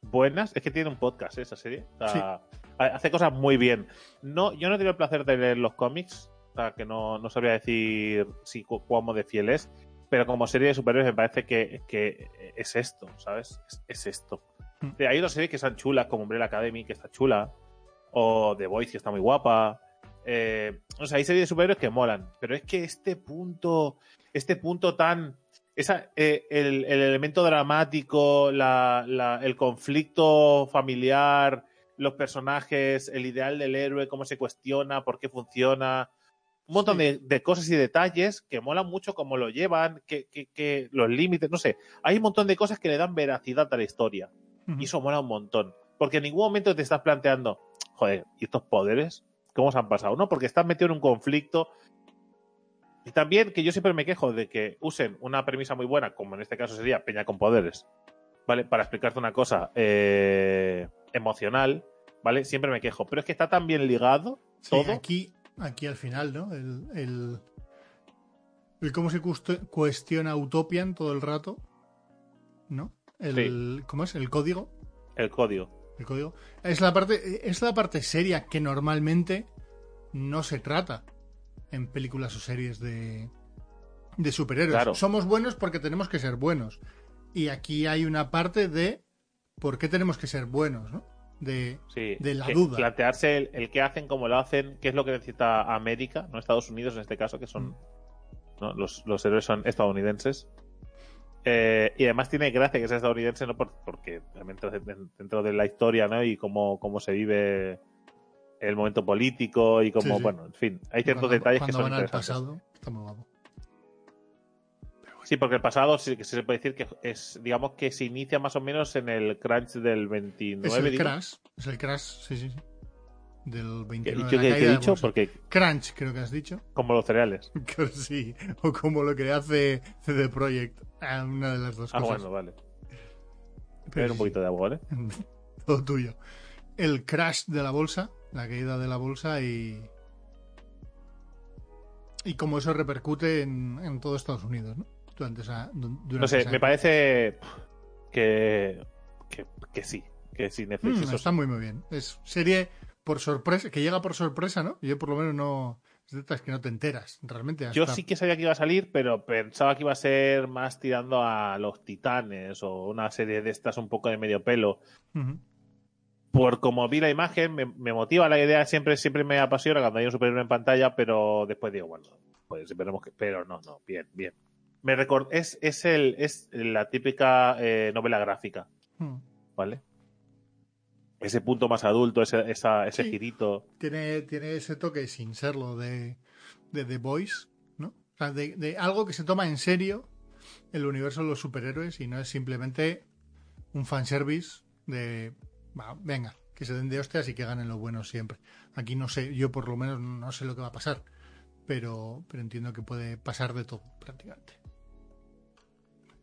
buenas. Es que tiene un podcast ¿eh? esa serie. O sea, ha- Hace cosas muy bien. No, yo no he tenido el placer de leer los cómics. O sea, que no, no sabría decir si cu- cuán de fiel es. Pero como serie de superhéroes me parece que, que es esto, ¿sabes? Es, es esto. Mm. Eh, Hay otras series que están chulas, como Umbrella Academy, que está chula. O The Voice, que está muy guapa. Eh, o sea, hay series de superhéroes que molan. Pero es que este punto este punto tan. Esa, eh, el, el elemento dramático, la, la- el conflicto familiar, los personajes, el ideal del héroe, cómo se cuestiona, por qué funciona. Un montón Sí. de, de cosas y detalles que molan mucho cómo lo llevan, que, que- que los límites, no sé. Hay un montón de cosas que le dan veracidad a la historia. Y eso mola un montón. Porque en ningún momento te estás planteando, joder, ¿y estos poderes? ¿Cómo se han pasado? No, porque estás metido en un conflicto. Y también que yo siempre me quejo de que usen una premisa muy buena, como en este caso sería Peña con poderes, ¿vale? Para explicarte una cosa eh, emocional, ¿vale? Siempre me quejo. Pero es que está tan bien ligado Sí, todo. aquí, aquí al final, ¿no? El, el, el cómo se cuestiona Utopian todo el rato, ¿no? El, ¿Cómo es? El código. El código. El código. Es la parte, es la parte seria que normalmente no se trata en películas o series de, de superhéroes. Claro. Somos buenos porque tenemos que ser buenos. Y aquí hay una parte de por qué tenemos que ser buenos, ¿no? De, Sí, de la duda. Plantearse el, el qué hacen, cómo lo hacen, qué es lo que necesita América, no Estados Unidos en este caso, que son. ¿no? Los, los héroes son estadounidenses. Eh, y además tiene gracia que sea estadounidense, no Por- porque realmente dentro- dentro de la historia, ¿no? Y cómo, cómo se vive el momento político y Sí, sí. bueno, en fin, hay ciertos cuando, detalles que son van al interesantes. pasado. Está muy guapo. Sí, porque el pasado sí que se puede decir que es, digamos que se inicia más o menos en el crunch del 29. Es el. Crash. Es el Crash, sí, sí, sí. Del ¿Qué, 29. ¿Qué- la qué he caída de dicho? Porque Crunch, creo que has dicho. como los cereales. Que sí. O como lo que hace CD Projekt. Ah, Una de las dos Ah, cosas. bueno, vale. Pero un poquito de agua, ¿vale? Todo tuyo. El crash de la bolsa. La caída de la bolsa y. Y cómo eso repercute en, en todo Estados Unidos, ¿no? Durante esa. du- Durante No sé, esa me parece que, que, que sí, que sí, Netflix. Mm, eso está muy, muy bien. Es serie por sorpresa, que llega por sorpresa, ¿no? Yo por lo menos no. Es de estas que no te enteras, realmente. Yo sí que sabía que iba a salir, pero pensaba que iba a ser más tirando a los titanes o una serie de estas un poco de medio pelo. Ujú. Por como vi la imagen, me, me motiva la idea, siempre, siempre me apasiona cuando hay un superhéroe en pantalla, pero después digo, bueno, pues veremos que. Pero no, no, bien, bien. Me record... es, es, el, es la típica eh, novela gráfica, Mm. ¿vale? Ese punto más adulto, ese, esa, ese Sí. girito. tiene, tiene ese toque sin serlo de, de The Voice, ¿no? O sea, de, de algo que se toma en serio el universo de los superhéroes y no es simplemente un fanservice de, va, venga, que se den de hostias y que ganen los buenos siempre. Aquí no sé, yo por lo menos no sé lo que va a pasar, pero, pero entiendo que puede pasar de todo prácticamente.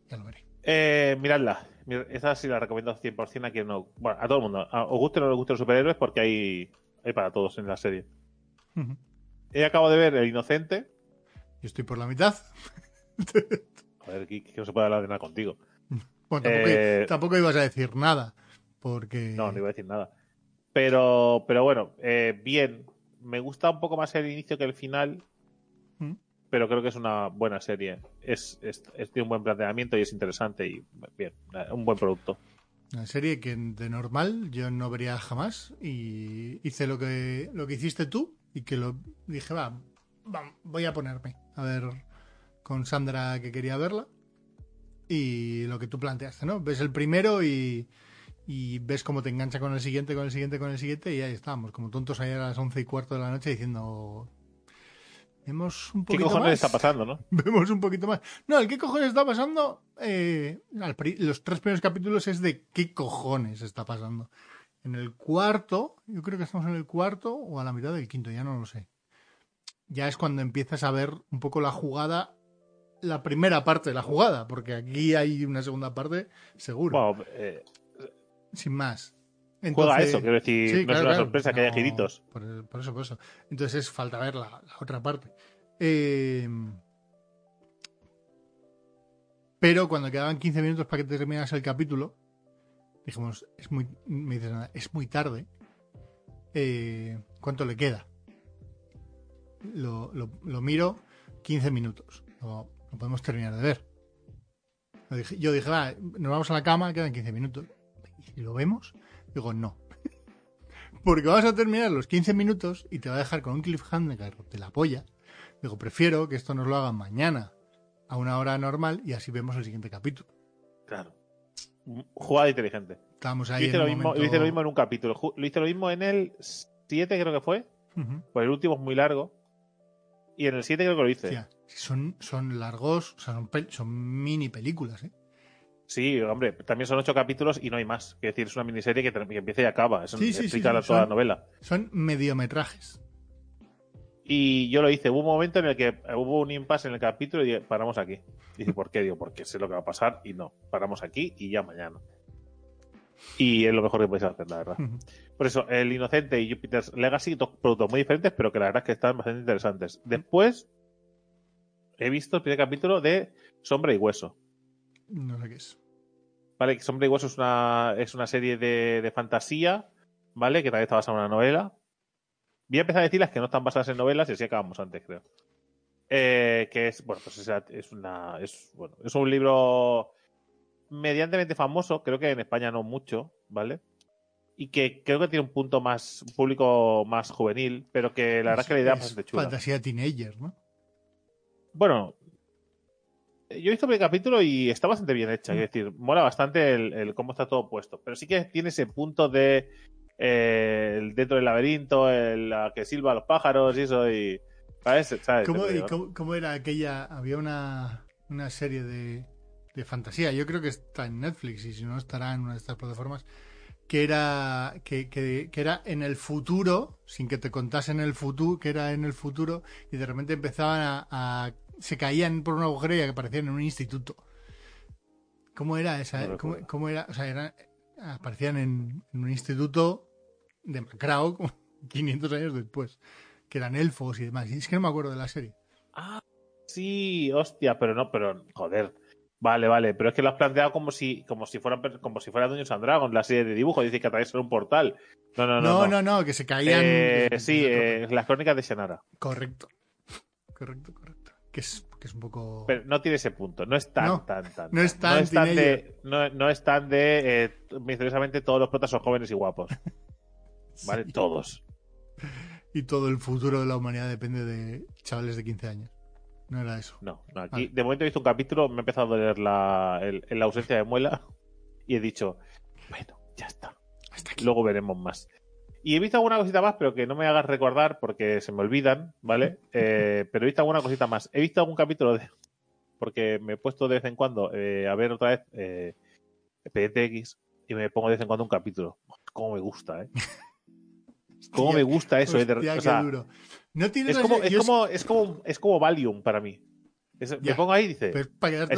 Ya lo veré. Eh, miradla. Mir- Esa sí la recomiendo 100% a quien no. Bueno, a todo el mundo. A- os guste o no os guste los superhéroes porque hay, hay para todos en la serie. He acabado de ver El Inocente. Yo estoy por la mitad. Joder, que, que no se puede hablar de nada contigo. Bueno, tampoco, Eh, tampoco ibas a decir nada, porque... No, no iba a decir nada. Pero, pero bueno, eh, bien. Me gusta un poco más el inicio que el final, Mm. pero creo que es una buena serie. Es, es, es- tiene un buen planteamiento y es interesante y bien, un buen producto. Una serie que de normal yo no vería jamás y hice lo que lo que hiciste tú y que lo dije, va, va, voy a ponerme a ver con Sandra que quería verla y lo que tú planteaste, ¿no? Ves el primero y, y ves cómo te engancha con el siguiente, con el siguiente, con el siguiente y ahí estábamos, como tontos ahí a las once y cuarto de la noche diciendo... Vemos un ¿Qué poquito cojones más. está pasando, no? Vemos un poquito más. No, el qué cojones está pasando. eh, los tres primeros capítulos es de qué cojones está pasando. En el cuarto, yo creo que estamos en el cuarto o a la mitad del quinto, ya no lo sé. Ya es cuando empiezas a ver un poco la jugada, la primera parte de la jugada, porque aquí hay una segunda parte seguro, Bueno, eh, sin más. juega Entonces- eso, quiero decir, Sí, no es una claro. sorpresa que haya No, giritos. Por, por eso, por eso. Entonces es falta ver la, la otra parte. Eh, pero cuando quedaban 15 minutos para que terminase el capítulo, dijimos, es muy, me dices, "Nada, es muy tarde. Eh, ¿Cuánto le queda? Lo, lo- lo miro, 15 minutos. No, no podemos terminar de ver. Lo yo dije, va, nos vamos a la cama, quedan 15 minutos. ¿Y lo vemos? Digo, no. Porque vas a terminar los 15 minutos y te va a dejar con un cliffhanger de la polla. Digo, prefiero que esto nos lo hagan mañana a una hora normal y así vemos el siguiente capítulo. Claro. Jugada inteligente. Estábamos Yo ahí hice, en lo mismo, momento... yo hice lo mismo en un capítulo. Lo hice lo mismo en el 7, creo que fue. Pues el último es muy largo. Y en el 7 creo que lo hice. Son, son largos, o sea, son, son mini películas, ¿eh? Sí, hombre, también son ocho capítulos y no hay más. Es decir, es una miniserie que, empieza y acaba. Eso Sí, explica sí, toda son- la novela. Son mediometrajes. Y yo lo hice. Hubo un momento en el que hubo un impasse en el capítulo y dije, paramos aquí. Dice, ¿por qué? Digo, porque sé lo que va a pasar y no. Paramos aquí y ya mañana. Y es lo mejor que podéis hacer, la verdad. Por eso, El Inocente y Jupiter's Legacy, dos productos muy diferentes, pero que la verdad es que están bastante interesantes. Después, he visto el primer capítulo de Sombra y Hueso. No sé qué es. ¿Vale? Que Sombra y Hueso es una, es una serie de, de fantasía, ¿vale? Que también está basada en una novela. Voy a empezar a decir las que no están basadas en novelas y así acabamos antes, creo. Eh, que es, bueno, pues es, es una, es, bueno, es un libro mediantemente famoso, creo que en España no mucho, ¿vale? Y que creo que tiene un punto más, un público más juvenil, pero que la verdad es que la idea es bastante chula. Fantasía teenager, ¿no? Bueno, yo he visto el primer capítulo y está bastante bien hecha. Es decir, mola bastante el, el cómo está todo puesto. Pero sí que tiene ese punto de eh, el dentro del laberinto, el, la que silba a los pájaros y eso. Y, ¿Sabes? ¿Sabes? ¿Cómo, era aquella? Había una, una serie de, de fantasía, yo creo que está en Netflix y si no estará en una de estas plataformas, que era, que, que- que era en el futuro, sin que te contasen el futuro, que era en el futuro, y de repente empezaban a, a- se caían por un agujero y aparecían en un instituto. ¿Cómo era esa? No ¿Cómo, cómo era? O sea, eran- aparecían en, en un instituto de Macrao, como 500 años después, que eran elfos y demás. Y es que no me acuerdo de la serie. Ah, sí, hostia, pero no, pero joder. Vale, vale, pero es que lo has planteado como si, como si fuera, como si fuera Dungeons and Dragons, la serie de dibujo, dice que atraviesa un portal. No, no, no. No, no, no, no, que se caían. Eh, sí, eh, las crónicas de Shannara. Correcto, correcto. Que es, que es un poco. Pero no tiene ese punto, no es tan, No, tan, tan. no es tan tan de, no, no es tan de eh, misteriosamente todos los protas son jóvenes y guapos. ¿Vale? Sí. Todos. Y todo el futuro de la humanidad depende de chavales de 15 años. No era eso. No, no, aquí Vale. de momento he visto un capítulo, me ha empezado a doler la, el- la ausencia de muela y he dicho, bueno, ya está. Hasta aquí. Luego veremos más. Y he visto alguna cosita más, pero que no me hagas recordar porque se me olvidan, ¿vale? Eh, pero he visto alguna cosita más. He visto algún capítulo de. Porque me he puesto de vez en cuando eh, a ver otra vez eh, PTX y me pongo de vez en cuando un capítulo. Cómo me gusta, ¿eh? Cómo me gusta eso, eh, de- Hostia, o sea, duro. No tienes es como, es como, es como, es como Valium para mí. Es- me pongo ahí y dice.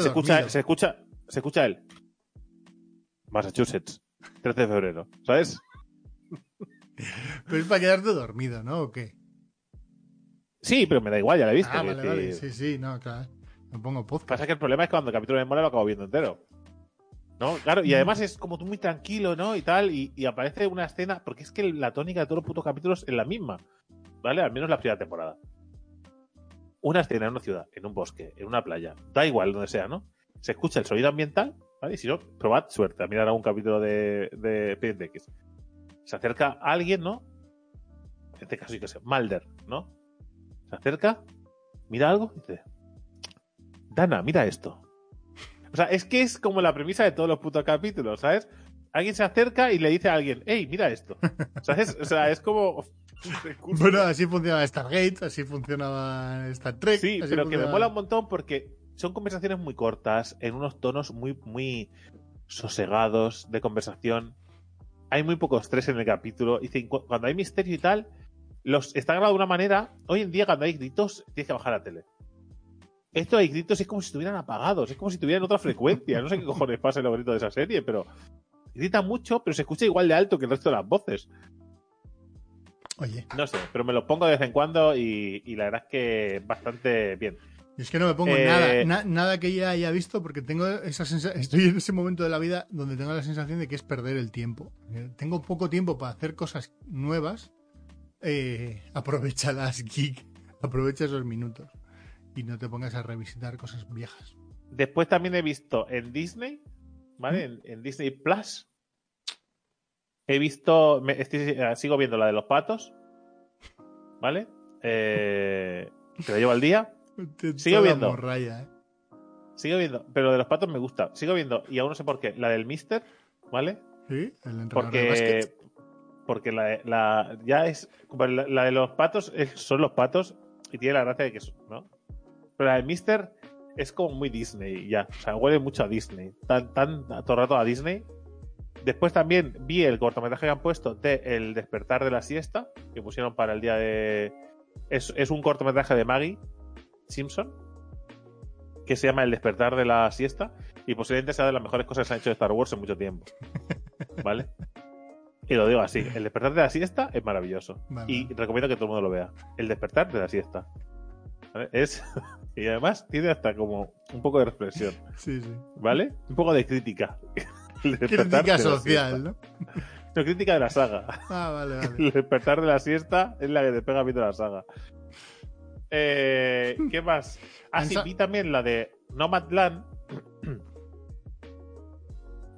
Se escucha, se escucha, se escucha él. Massachusetts, 13 de febrero, ¿sabes? Pero es para quedarte dormido, ¿no? ¿O qué? Sí, pero me da igual, ya la he visto. Ah, vale, vale. decir. Sí, sí, no, claro. Me pongo podcast. Pasa que el problema es que cuando el capítulo me mola lo acabo viendo entero. ¿No? Claro, y además es como tú muy tranquilo, ¿no? Y tal, y, y aparece una escena, porque es que la tónica de todos los putos capítulos es la misma, ¿vale? Al menos la primera temporada. Una escena en una ciudad, en un bosque, en una playa, da igual donde sea, ¿no? Se escucha el sonido ambiental, ¿vale? Y si no, probad suerte a mirar algún capítulo de, de. Se acerca alguien, ¿no? En este caso, yo que sé, Mulder, ¿no? Se acerca, mira algo y dice: Dana, mira esto. O sea, es que es como la premisa de todos los putos capítulos, ¿sabes? Alguien se acerca y le dice a alguien, hey, mira esto. ¿Sabes? O sea, es como... Bueno, así funcionaba Stargate, así funcionaba Star Trek. Sí, pero que me mola un montón porque son conversaciones muy cortas, en unos tonos muy, muy sosegados de conversación. Hay muy poco estrés en el capítulo. Y dicen, cu- cuando hay misterio y tal, los está grabado de una manera. Hoy en día, cuando hay gritos, tienes que bajar la tele. Esto hay gritos es como si estuvieran apagados, es como si estuvieran en otra frecuencia. No sé qué cojones pasa en los gritos de esa serie, pero grita mucho, pero se escucha igual de alto que el resto de las voces. Oye, No sé, pero me los pongo de vez en cuando y, y la verdad es que bastante bien. Es que no me pongo Eh, nada, na- nada que ya haya visto porque tengo esa sensa- estoy en ese momento de la vida donde tengo la sensación de que es perder el tiempo. Eh, Tengo poco tiempo para hacer cosas nuevas. Eh, aprovechalas, geek. Aprovecha esos minutos. Y no te pongas a revisitar cosas viejas. Después también he visto en Disney, ¿vale? En, en Disney Plus. He visto, me- estoy- eh, sigo viendo la de los patos, ¿vale? Eh, que la llevo al día. Sigo viendo. morralla, ¿eh? Sigo viendo, pero de los patos me gusta. Sigo viendo, y aún no sé por qué, la del Mister, ¿vale? ¿Sí? El entrenador de básquet. Porque, porque la, la- ya es. La, la de los patos es- son los patos y tiene la gracia de que son, ¿no? Pero la del Mister es como muy Disney ya. O sea, huele mucho a Disney. Tan, tan todo el rato a Disney. Después también vi el cortometraje que han puesto de El despertar de la siesta, que pusieron para el día de. Es, es un cortometraje de Maggie Simpson, que se llama El despertar de la siesta, y posiblemente sea de las mejores cosas que se han hecho de Star Wars en mucho tiempo. ¿Vale? Y lo digo así, el despertar de la siesta es maravilloso. Vale. Y recomiendo que todo el mundo lo vea. El despertar de la siesta. ¿Vale? Es. Y además tiene hasta como un poco de reflexión. Sí, sí. ¿Vale? Un poco de crítica. El Crítica social. ¿no? No, crítica de la saga. Ah, vale, vale. El despertar de la siesta es la que te pega viendo la saga. Eh, ¿Qué más? Ah, sí, vi también la de Nomadland.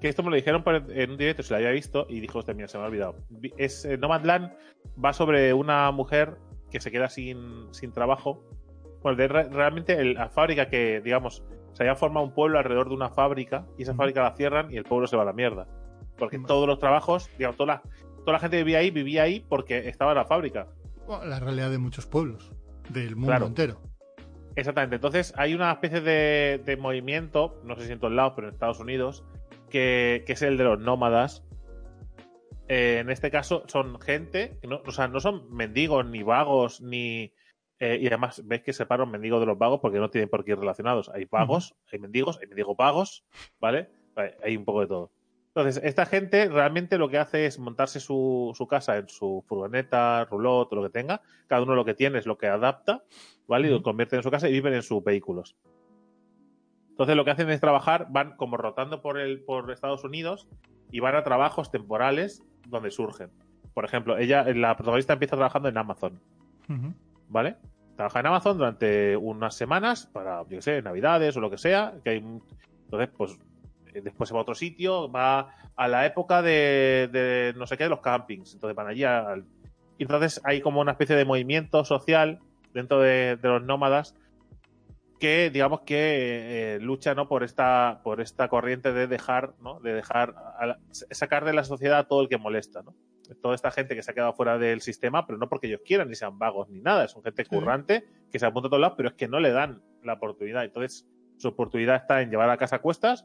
Que esto me lo dijeron por- en un directo, se la había visto y dijo, hostia, mira, se me ha olvidado. Vi- Es, eh, Nomadland va sobre una mujer que se queda sin, sin trabajo. Bueno, de re- realmente el- la fábrica que, digamos, se había formado un pueblo alrededor de una fábrica y esa fábrica la cierran y el pueblo se va a la mierda. Porque todos los trabajos, digamos, toda la, toda la gente que vivía ahí, vivía ahí porque estaba en la fábrica. Bueno, la realidad de muchos pueblos. Del mundo Claro. entero. Exactamente. Entonces hay una especie de, de movimiento, no sé si en todos lados, pero en Estados Unidos, que, que es el de los nómadas. Eh, en este caso son gente, no, o sea, no son mendigos ni vagos, ni... eh, y además ves que separan mendigos de los vagos porque no tienen por qué ir relacionados. Hay vagos, hay mendigos, hay mendigos vagos, ¿vale? Vale, Hay un poco de todo. Entonces, esta gente realmente lo que hace es montarse su, su casa en su furgoneta, roulotte, o lo que tenga. Cada uno lo que tiene es lo que adapta, ¿vale? Y lo Ujú. convierten en su casa y viven en sus vehículos. Entonces, lo que hacen es trabajar, van como rotando por, el, por Estados Unidos y van a trabajos temporales donde surgen. Por ejemplo, ella, la protagonista empieza trabajando en Amazon. ¿vale? Trabaja en Amazon durante unas semanas para, yo qué sé, Navidades o lo que sea. Que hay un- Entonces, pues después se va a otro sitio, va a la época de, de no sé qué, de los campings. Entonces van allí al... Y entonces hay como una especie de movimiento social dentro de, de los nómadas que digamos que eh, lucha ¿no? por esta por esta corriente de dejar no de dejar a la- sacar de la sociedad a todo el que molesta ¿no? toda esta gente que se ha quedado fuera del sistema pero no porque ellos quieran ni sean vagos ni nada son gente currante que se apunta a todos lados pero es que no le dan la oportunidad entonces su oportunidad está en llevar a casa a cuestas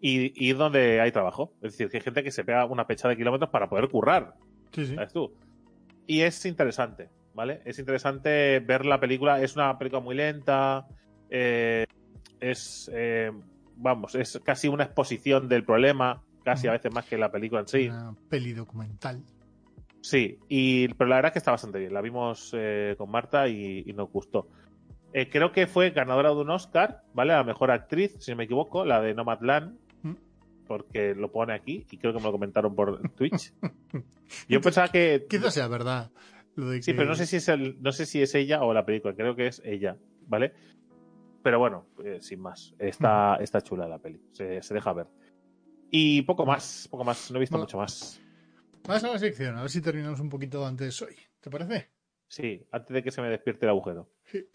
y ir donde hay trabajo es decir que hay gente que se pega una pecha de kilómetros para poder currar Sí, sí. ¿sabes tú? Y es interesante, ¿vale? Es interesante ver la película. Es una película muy lenta. eh, es, eh, vamos, es casi una exposición del problema, casi a veces más que la película en sí. Una peli documental. Sí, y, pero la verdad es que está bastante bien. La vimos eh, con Marta y, y nos gustó. Eh, creo que fue ganadora de un Oscar, ¿vale? La mejor actriz, si no me equivoco, la de Nomadland. Porque lo pone aquí y creo que me lo comentaron por Twitch. Yo pensaba que. Quizás sea verdad. Lo de Sí, que- pero no sé si es el, no sé si es ella o la película, creo que es ella, ¿vale? Pero bueno, eh, sin más. Está, está chula la peli. Se, se deja ver. Y poco más, poco más, no he visto Bueno. mucho más. Vamos a la sección, a ver si terminamos un poquito antes hoy. ¿Te parece? Sí, antes de que se me despierte el agujero. Sí.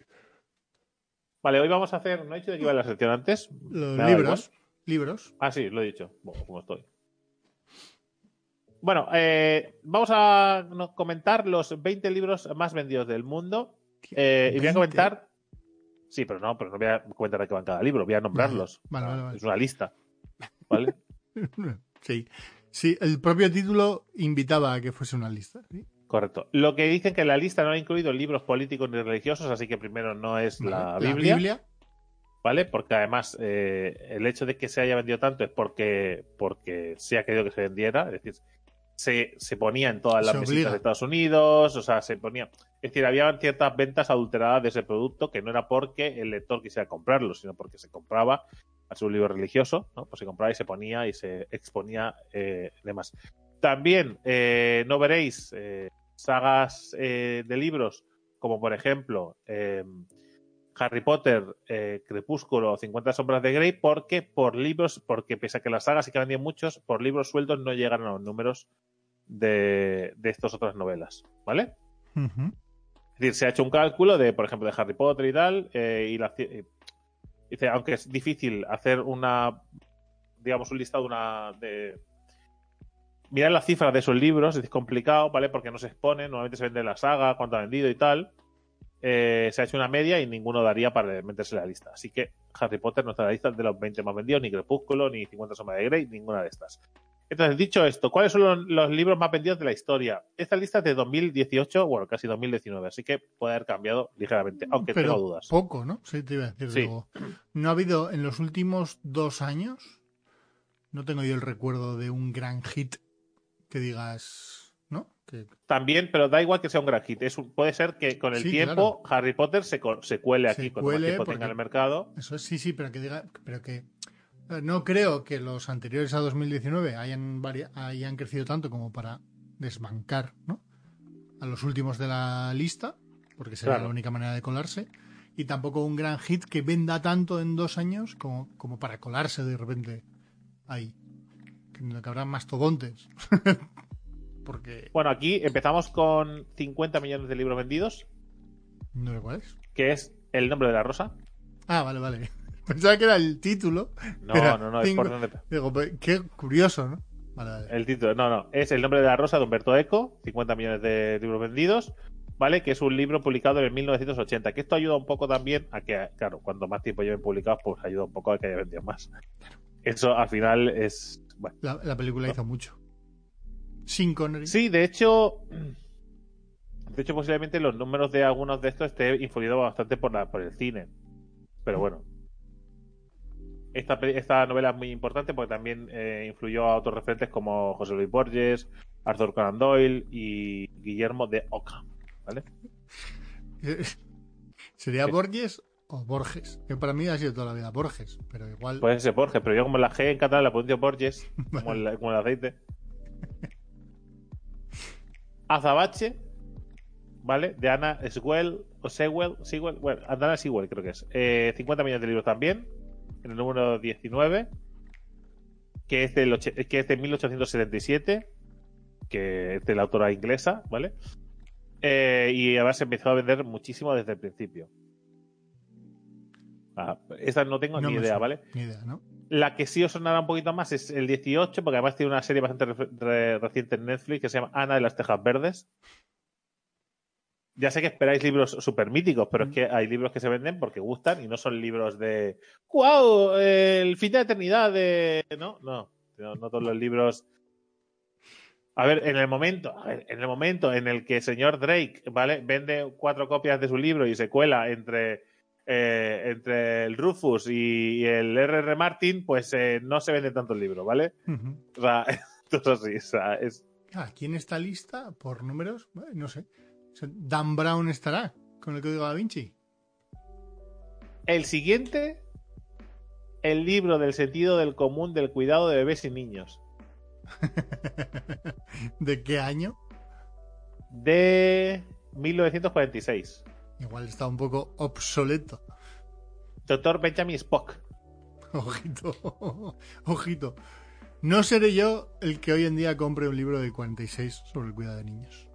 Vale, hoy vamos a hacer. ¿No he dicho de qué iba la sección antes? Los libros. Libros. Ah, sí, lo he dicho. Bueno, como estoy. Bueno, eh, vamos a comentar los 20 libros más vendidos del mundo. Eh, y voy a 20. comentar. Sí, pero no, pero no voy a comentar de qué van cada libro, voy a nombrarlos. Vale, vale, vale. Es una lista. ¿Vale? Sí. Sí, el propio título invitaba a que fuese una lista. ¿sí? Correcto. Lo que dicen que la lista no ha incluido libros políticos ni religiosos, así que primero no es la, Biblia, ¿vale? Porque además eh, el hecho de que se haya vendido tanto es porque, porque se ha querido que se vendiera, es decir, se, se ponía en todas las mesitas de Estados Unidos, o sea, se ponía. Es decir, había ciertas ventas adulteradas de ese producto que no era porque el lector quisiera comprarlo, sino porque se compraba a su libro religioso, ¿no? Pues se compraba y se ponía y se exponía eh, demás. También eh, no veréis eh, sagas eh, de libros como por ejemplo eh, Harry Potter, eh, Crepúsculo o 50 sombras de Grey porque por libros, porque pese a que las sagas sí que vendían muchos, por libros sueltos no llegan a los números de, de estas otras novelas, ¿vale? Es decir, se ha hecho un cálculo de, por ejemplo, de Harry Potter y tal, eh, y la, ci- eh, dice, aunque es difícil hacer una, digamos, un listado de una de mirar las cifras de esos libros, es complicado, ¿vale? Porque no se exponen, normalmente se vende la saga, cuánto ha vendido y tal. Eh, se ha hecho una media y ninguno daría para meterse en la lista. Así que Harry Potter no está en la lista de los 20 más vendidos, ni Crepúsculo, ni 50 sombras de Grey, ninguna de estas. Entonces, dicho esto, ¿cuáles son los, los libros más vendidos de la historia? Esta lista es de 2018, bueno, casi 2019, así que puede haber cambiado ligeramente, aunque Pero tengo dudas. poco, ¿no? Sí, te iba a decir Sí. luego. No ha habido en los últimos dos años, no tengo yo el recuerdo de un gran hit que digas. Que, También, pero da igual que sea un gran hit. Es un- puede ser que con el Sí, tiempo Harry Potter se, se cuele Se aquí, cuanto cuele tiempo tenga en el mercado. eso es, sí, sí, pero que diga, pero que eh, no creo que los anteriores a 2019 hayan, hayan crecido tanto como para desbancar, ¿no? A los últimos de la lista, porque sería Claro. la única manera de colarse. Y tampoco un gran hit que venda tanto en dos años como, como para colarse de repente ahí. Que, que habrá mastodontes. porque Bueno, aquí empezamos con 50 millones de libros vendidos, no sé cuál es. que es El nombre de la rosa. Ah, vale, vale. Pensaba que era el título. No, Era no, no, es cinco- por donde... Digo, pues, qué curioso, ¿no? Vale, vale. El título, no, no, es El nombre de la rosa de Humberto Eco, 50 millones de libros vendidos, ¿vale? Que es un libro publicado en 1980, que esto ayuda un poco también a que, claro, cuanto más tiempo lleven publicados, pues ayuda un poco a que haya vendido más. Eso al final es, bueno. La, la película hizo mucho. Sin Connery. Sí, de hecho, de hecho posiblemente los números de algunos de estos esté influido bastante por, la, por el cine, pero bueno. Esta, esta novela es muy importante porque también eh, influyó a otros referentes como José Luis Borges, Arthur Conan Doyle y Guillermo de Ockham, ¿vale? ¿Sería Sí. Borges o Borges? Que para mí ha sido toda la vida Borges, pero igual. Puede ser Borges, pero yo como la G en catalán la pronuncio Borges, como el, como el aceite. Azabache, ¿vale? De Ana Sewell, o Sewell, Sewell, bueno, Ana Sewell creo que es. Eh, 50 millones de libros también, en el número 19, que es, del, que es de 1877, que es de la autora inglesa, ¿vale? Eh, y además se empezó a vender muchísimo desde el principio. Ah, esta no tengo no ni idea, suena, ¿vale? Ni idea, ¿no? La que sí os sonará un poquito más es el 18, porque además tiene una serie bastante re- re- reciente en Netflix que se llama Ana de las Tejas Verdes. Ya sé que esperáis libros súper míticos, pero es que hay libros que se venden porque gustan y no son libros de ¡Wow! El fin de la eternidad de. No, no. No, no todos los libros. A ver, en el momento, a ver, en el momento en el que el señor Drake, ¿vale? Vende cuatro copias de su libro y se cuela entre eh, entre el Rufus y, y el R.R. Martin, pues eh, no se vende tanto el libro, ¿vale? Ujú. O sea, es así, o sea, es... Ah, Aquí en esta lista, por números, no sé. Dan Brown estará con el código da Vinci. El siguiente el libro del sentido del común del cuidado de bebés y niños. ¿De qué año? De 1946. Igual está un poco obsoleto. Doctor Benjamin Spock. Ojito, ojito. No seré yo el que hoy en día compre un libro de 46 sobre el cuidado de niños.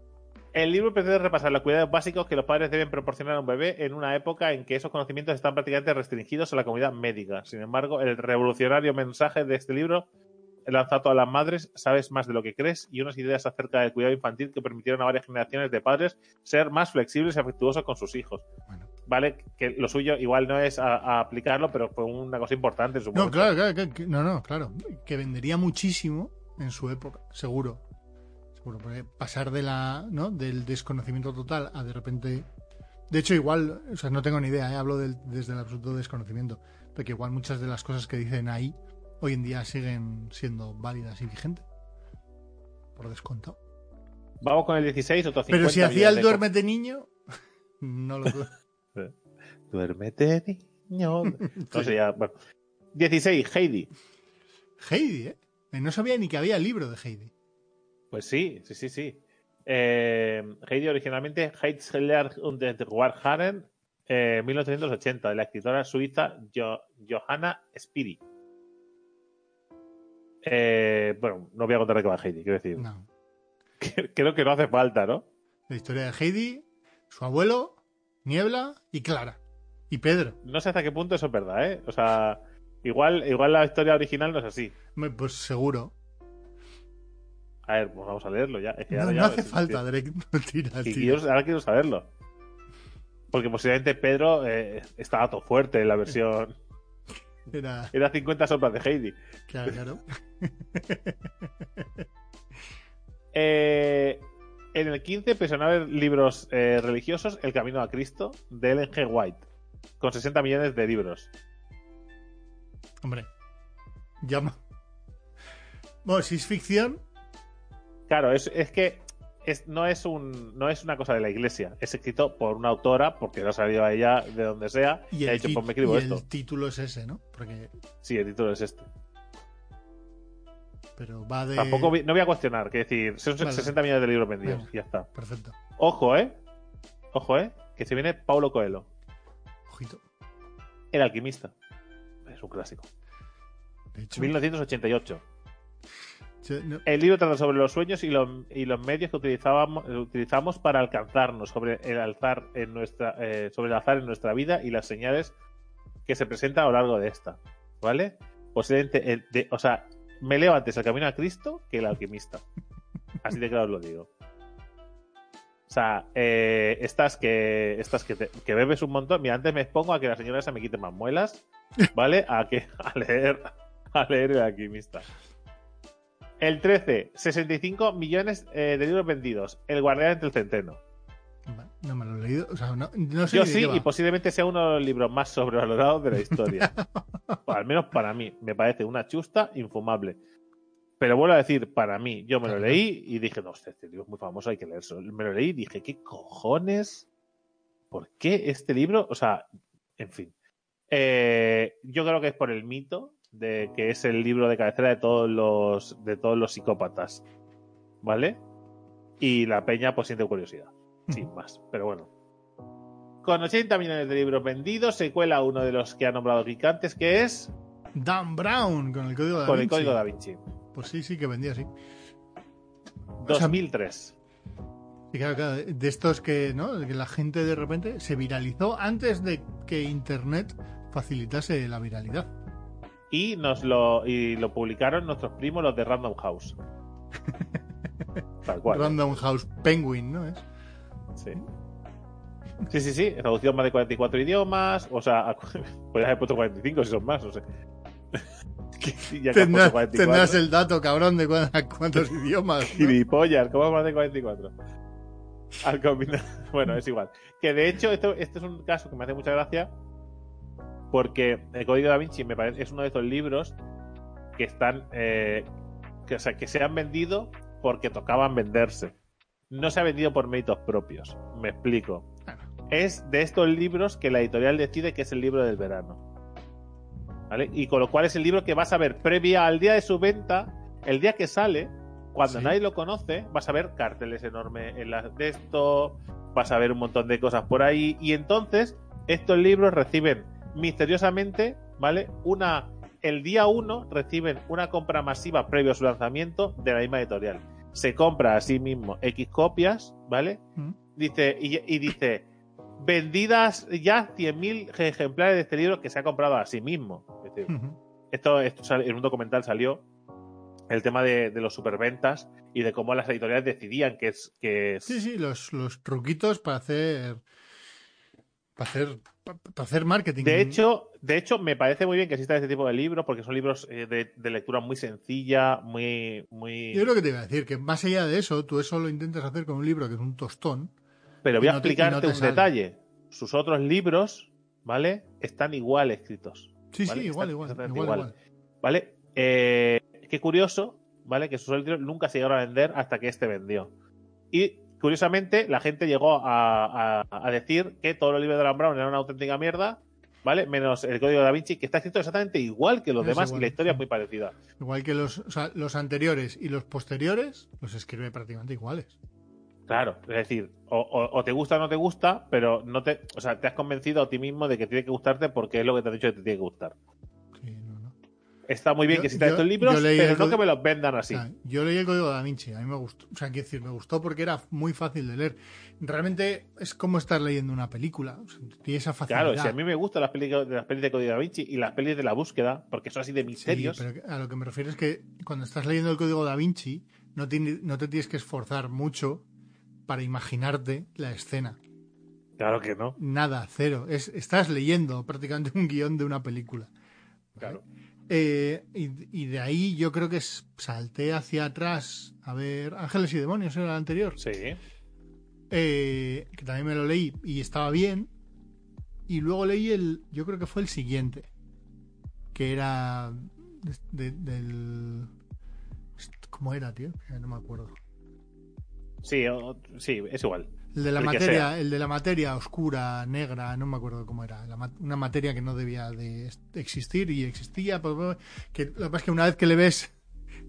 El libro pretende repasar los cuidados básicos que los padres deben proporcionar a un bebé en una época en que esos conocimientos están prácticamente restringidos a la comunidad médica. Sin embargo, el revolucionario mensaje de este libro lanzado a todas las madres, sabes más de lo que crees y unas ideas acerca del cuidado infantil que permitieron a varias generaciones de padres ser más flexibles y afectuosos con sus hijos. Bueno. Vale, que lo suyo igual no es a, a aplicarlo, pero fue una cosa importante en su No, claro, claro, que- no, no, claro. Que vendería muchísimo en su época, seguro. Seguro, porque pasar de la, ¿no? del desconocimiento total a de repente. De hecho, igual, o sea, no tengo ni idea, ¿eh? hablo del- desde el absoluto desconocimiento. Porque igual muchas de las cosas que dicen ahí hoy en día siguen siendo válidas y vigentes. Por descontado. Vamos con el 16, otro 50 Pero si hacía el de duérmete niño, no lo. Duérmete, niño. No ya, bueno. 16, Heidi. Heidi, ¿eh? No sabía ni que había libro de Heidi. Pues sí, sí, sí, sí. Eh, Heidi originalmente Heitzler und der Warharen, eh, 1980, de la escritora suiza Jo- Johanna Spiri. Eh, bueno, no voy a contar de qué va Heidi, quiero decir. No. Creo que no hace falta, ¿no? La historia de Heidi, su abuelo, Niebla y Clara. Y Pedro. No sé hasta qué punto eso es verdad, ¿eh? O sea, igual, igual la historia original no es así. Pues seguro. A ver, pues vamos a leerlo ya. Es que No, ahora no ya- hace falta. Drake. No tira, Y tira. quiero- ahora quiero saberlo. Porque posiblemente Pedro eh, estaba todo fuerte en la versión. Era, Era 50 sombras de Heidi. claro, claro. Eh, en el 15, pensionar libros eh, religiosos, El Camino a Cristo, de Ellen G. White, con 60 millones de libros. Hombre. Llama. Bueno, si es ficción, Claro, es, es que es- no, es un, no es una cosa de la iglesia. Es escrito por una autora, porque no ha salido a ella de donde sea, y ha dicho, pues me escribo y esto. el título es ese, ¿no? Porque, Sí, el título es este. pero va de. Tampoco vi- no voy a cuestionar, que decir, son Vale. 60 millones de libros vendidos, ya está. Perfecto. Ojo, ¿eh? Ojo, ¿eh? Que se viene Paulo Coelho, Ojito. El Alquimista. Es un clásico. De hecho, 1988. El libro trata sobre los sueños y los, medios que utilizábamos, utilizamos para alcanzarnos, sobre el alzar en nuestra, eh, sobre el azar en nuestra vida y las señales que se presentan a lo largo de esta. ¿Vale? O sea, me leo antes el camino a Cristo que el alquimista. Así de claro lo digo. O sea, eh, estas que estas que bebes un montón. Mira, antes me expongo a que la señora esa me quite más muelas, ¿vale? A que a leer a leer el alquimista. El 13, 65 millones eh, de libros vendidos. El guardián entre el centeno. no me lo he leído. O sea, no, no sé Yo sí, y posiblemente sea uno de los libros más sobrevalorados de la historia. O al menos para mí. Me parece una chusta infumable. Pero vuelvo a decir, para mí, yo me lo leí y dije, no, este libro es muy famoso, hay que leerlo. Me lo leí y dije, ¿qué cojones? ¿Por qué este libro? O sea, en fin. Eh, yo creo que es por el mito de que es el libro de cabecera de todos los, de todos los psicópatas. ¿Vale? Y la peña pues siente curiosidad. Sin más. Pero bueno. Con 80 millones de libros vendidos, se cuela uno de los que ha nombrado Geek antes, que es Dan Brown con el código da con el Vinci. código Da Vinci. Pues sí, sí, que vendía así. O sea, 2003. Y claro, claro, de estos que, ¿no? Que la gente de repente se viralizó antes de que Internet facilitase la viralidad. Y nos lo, y lo publicaron nuestros primos, los de Random House. Tal cual. Random House Penguin, ¿no? Es? Sí. Sí, sí, sí. Traducción más de 44 idiomas. O sea, podrías haber puesto 45 si son más, no ya que has Tendrás, puesto 44. tendrás el dato, cabrón, de cu- cuántos idiomas. ¿no? Gilipollas, ¿cómo más de 44? Al combinar. Bueno, es igual. Que de hecho, esto, este es un caso que me hace mucha gracia. Porque el Código da Vinci me parece es uno de esos libros que están. eh, que, o sea, que se han vendido porque tocaban venderse. No se ha vendido por méritos propios. Me explico. Es de estos libros que la editorial decide que es el libro del verano. ¿vale? Y con lo cual es el libro que vas a ver previa al día de su venta, el día que sale, cuando Sí. nadie lo conoce, vas a ver carteles enormes en las de esto, vas a ver un montón de cosas por ahí, y entonces estos libros reciben misteriosamente, ¿vale? Una. El día 1 reciben una compra masiva previo a su lanzamiento de la misma editorial. Se compra a sí mismo X copias, ¿vale? Mm. Dice, y, y dice, vendidas ya 100.000 ejemplares de este libro que se ha comprado a sí mismo. Esto, en un documental salió el tema de, de los superventas y de cómo las editoriales decidían que es que es- Sí, sí, los, los truquitos para hacer. Para hacer, para hacer marketing. de hecho de hecho me parece muy bien que exista este tipo de libros porque son libros eh, de, de lectura muy sencilla muy muy Yo creo que te iba a decir que más allá de eso, tú eso lo intentas hacer con un libro que es un tostón. pero voy a no te- y no explicarte te un sale. detalle sus otros libros vale están igual escritos Sí, Vale, sí, igual, igual, igual. igual. ¿Vale? Eh, qué curioso, ¿vale? Que sus libros nunca se llegaron a vender hasta que este vendió. Y curiosamente, la gente llegó a, a- a decir que todos los libros de Dan Brown eran una auténtica mierda, ¿vale? Menos el código de Da Vinci, que está escrito exactamente igual que los Es demás igual, y la historia sí. es muy parecida. Igual que los, o sea, los anteriores y los posteriores los escribe prácticamente iguales. Claro, es decir, o, o- o te gusta o no te gusta, pero no te, o sea, te has convencido a ti mismo de que tiene que gustarte porque es lo que te han dicho que te tiene que gustar. Sí. Está muy bien Yo- que yo- estos libros, pero no que me los vendan así. Sea, yo leí el código de Da Vinci, a mí me gustó. O sea, quiero decir, me gustó porque era muy fácil de leer. Realmente es como estar leyendo una película. O sea, tiene esa facilidad. Claro, si a mí me gustan las pelis, las pelis de Código Da Vinci y las pelis de la búsqueda, porque son así de Sí, misterios. pero a lo que me refiero es que cuando estás leyendo el código Da Vinci, no, tiene- no te tienes que esforzar mucho para imaginarte la escena. Claro que no. Nada, cero. Es, estás leyendo prácticamente un guion de una película. Claro. Eh, y, y de ahí yo creo que salté hacia atrás a ver Ángeles y Demonios, era el anterior. Sí. Eh, que también me lo leí y estaba bien. Y luego leí el, yo creo que fue el siguiente, que era de- de- del... ¿Cómo era, tío? No me acuerdo. Sí, o- sí, es igual. El de la El materia, el de la materia oscura, negra, no me acuerdo cómo era. La una materia que no debía de existir y existía. que lo que pasa es que una vez que le ves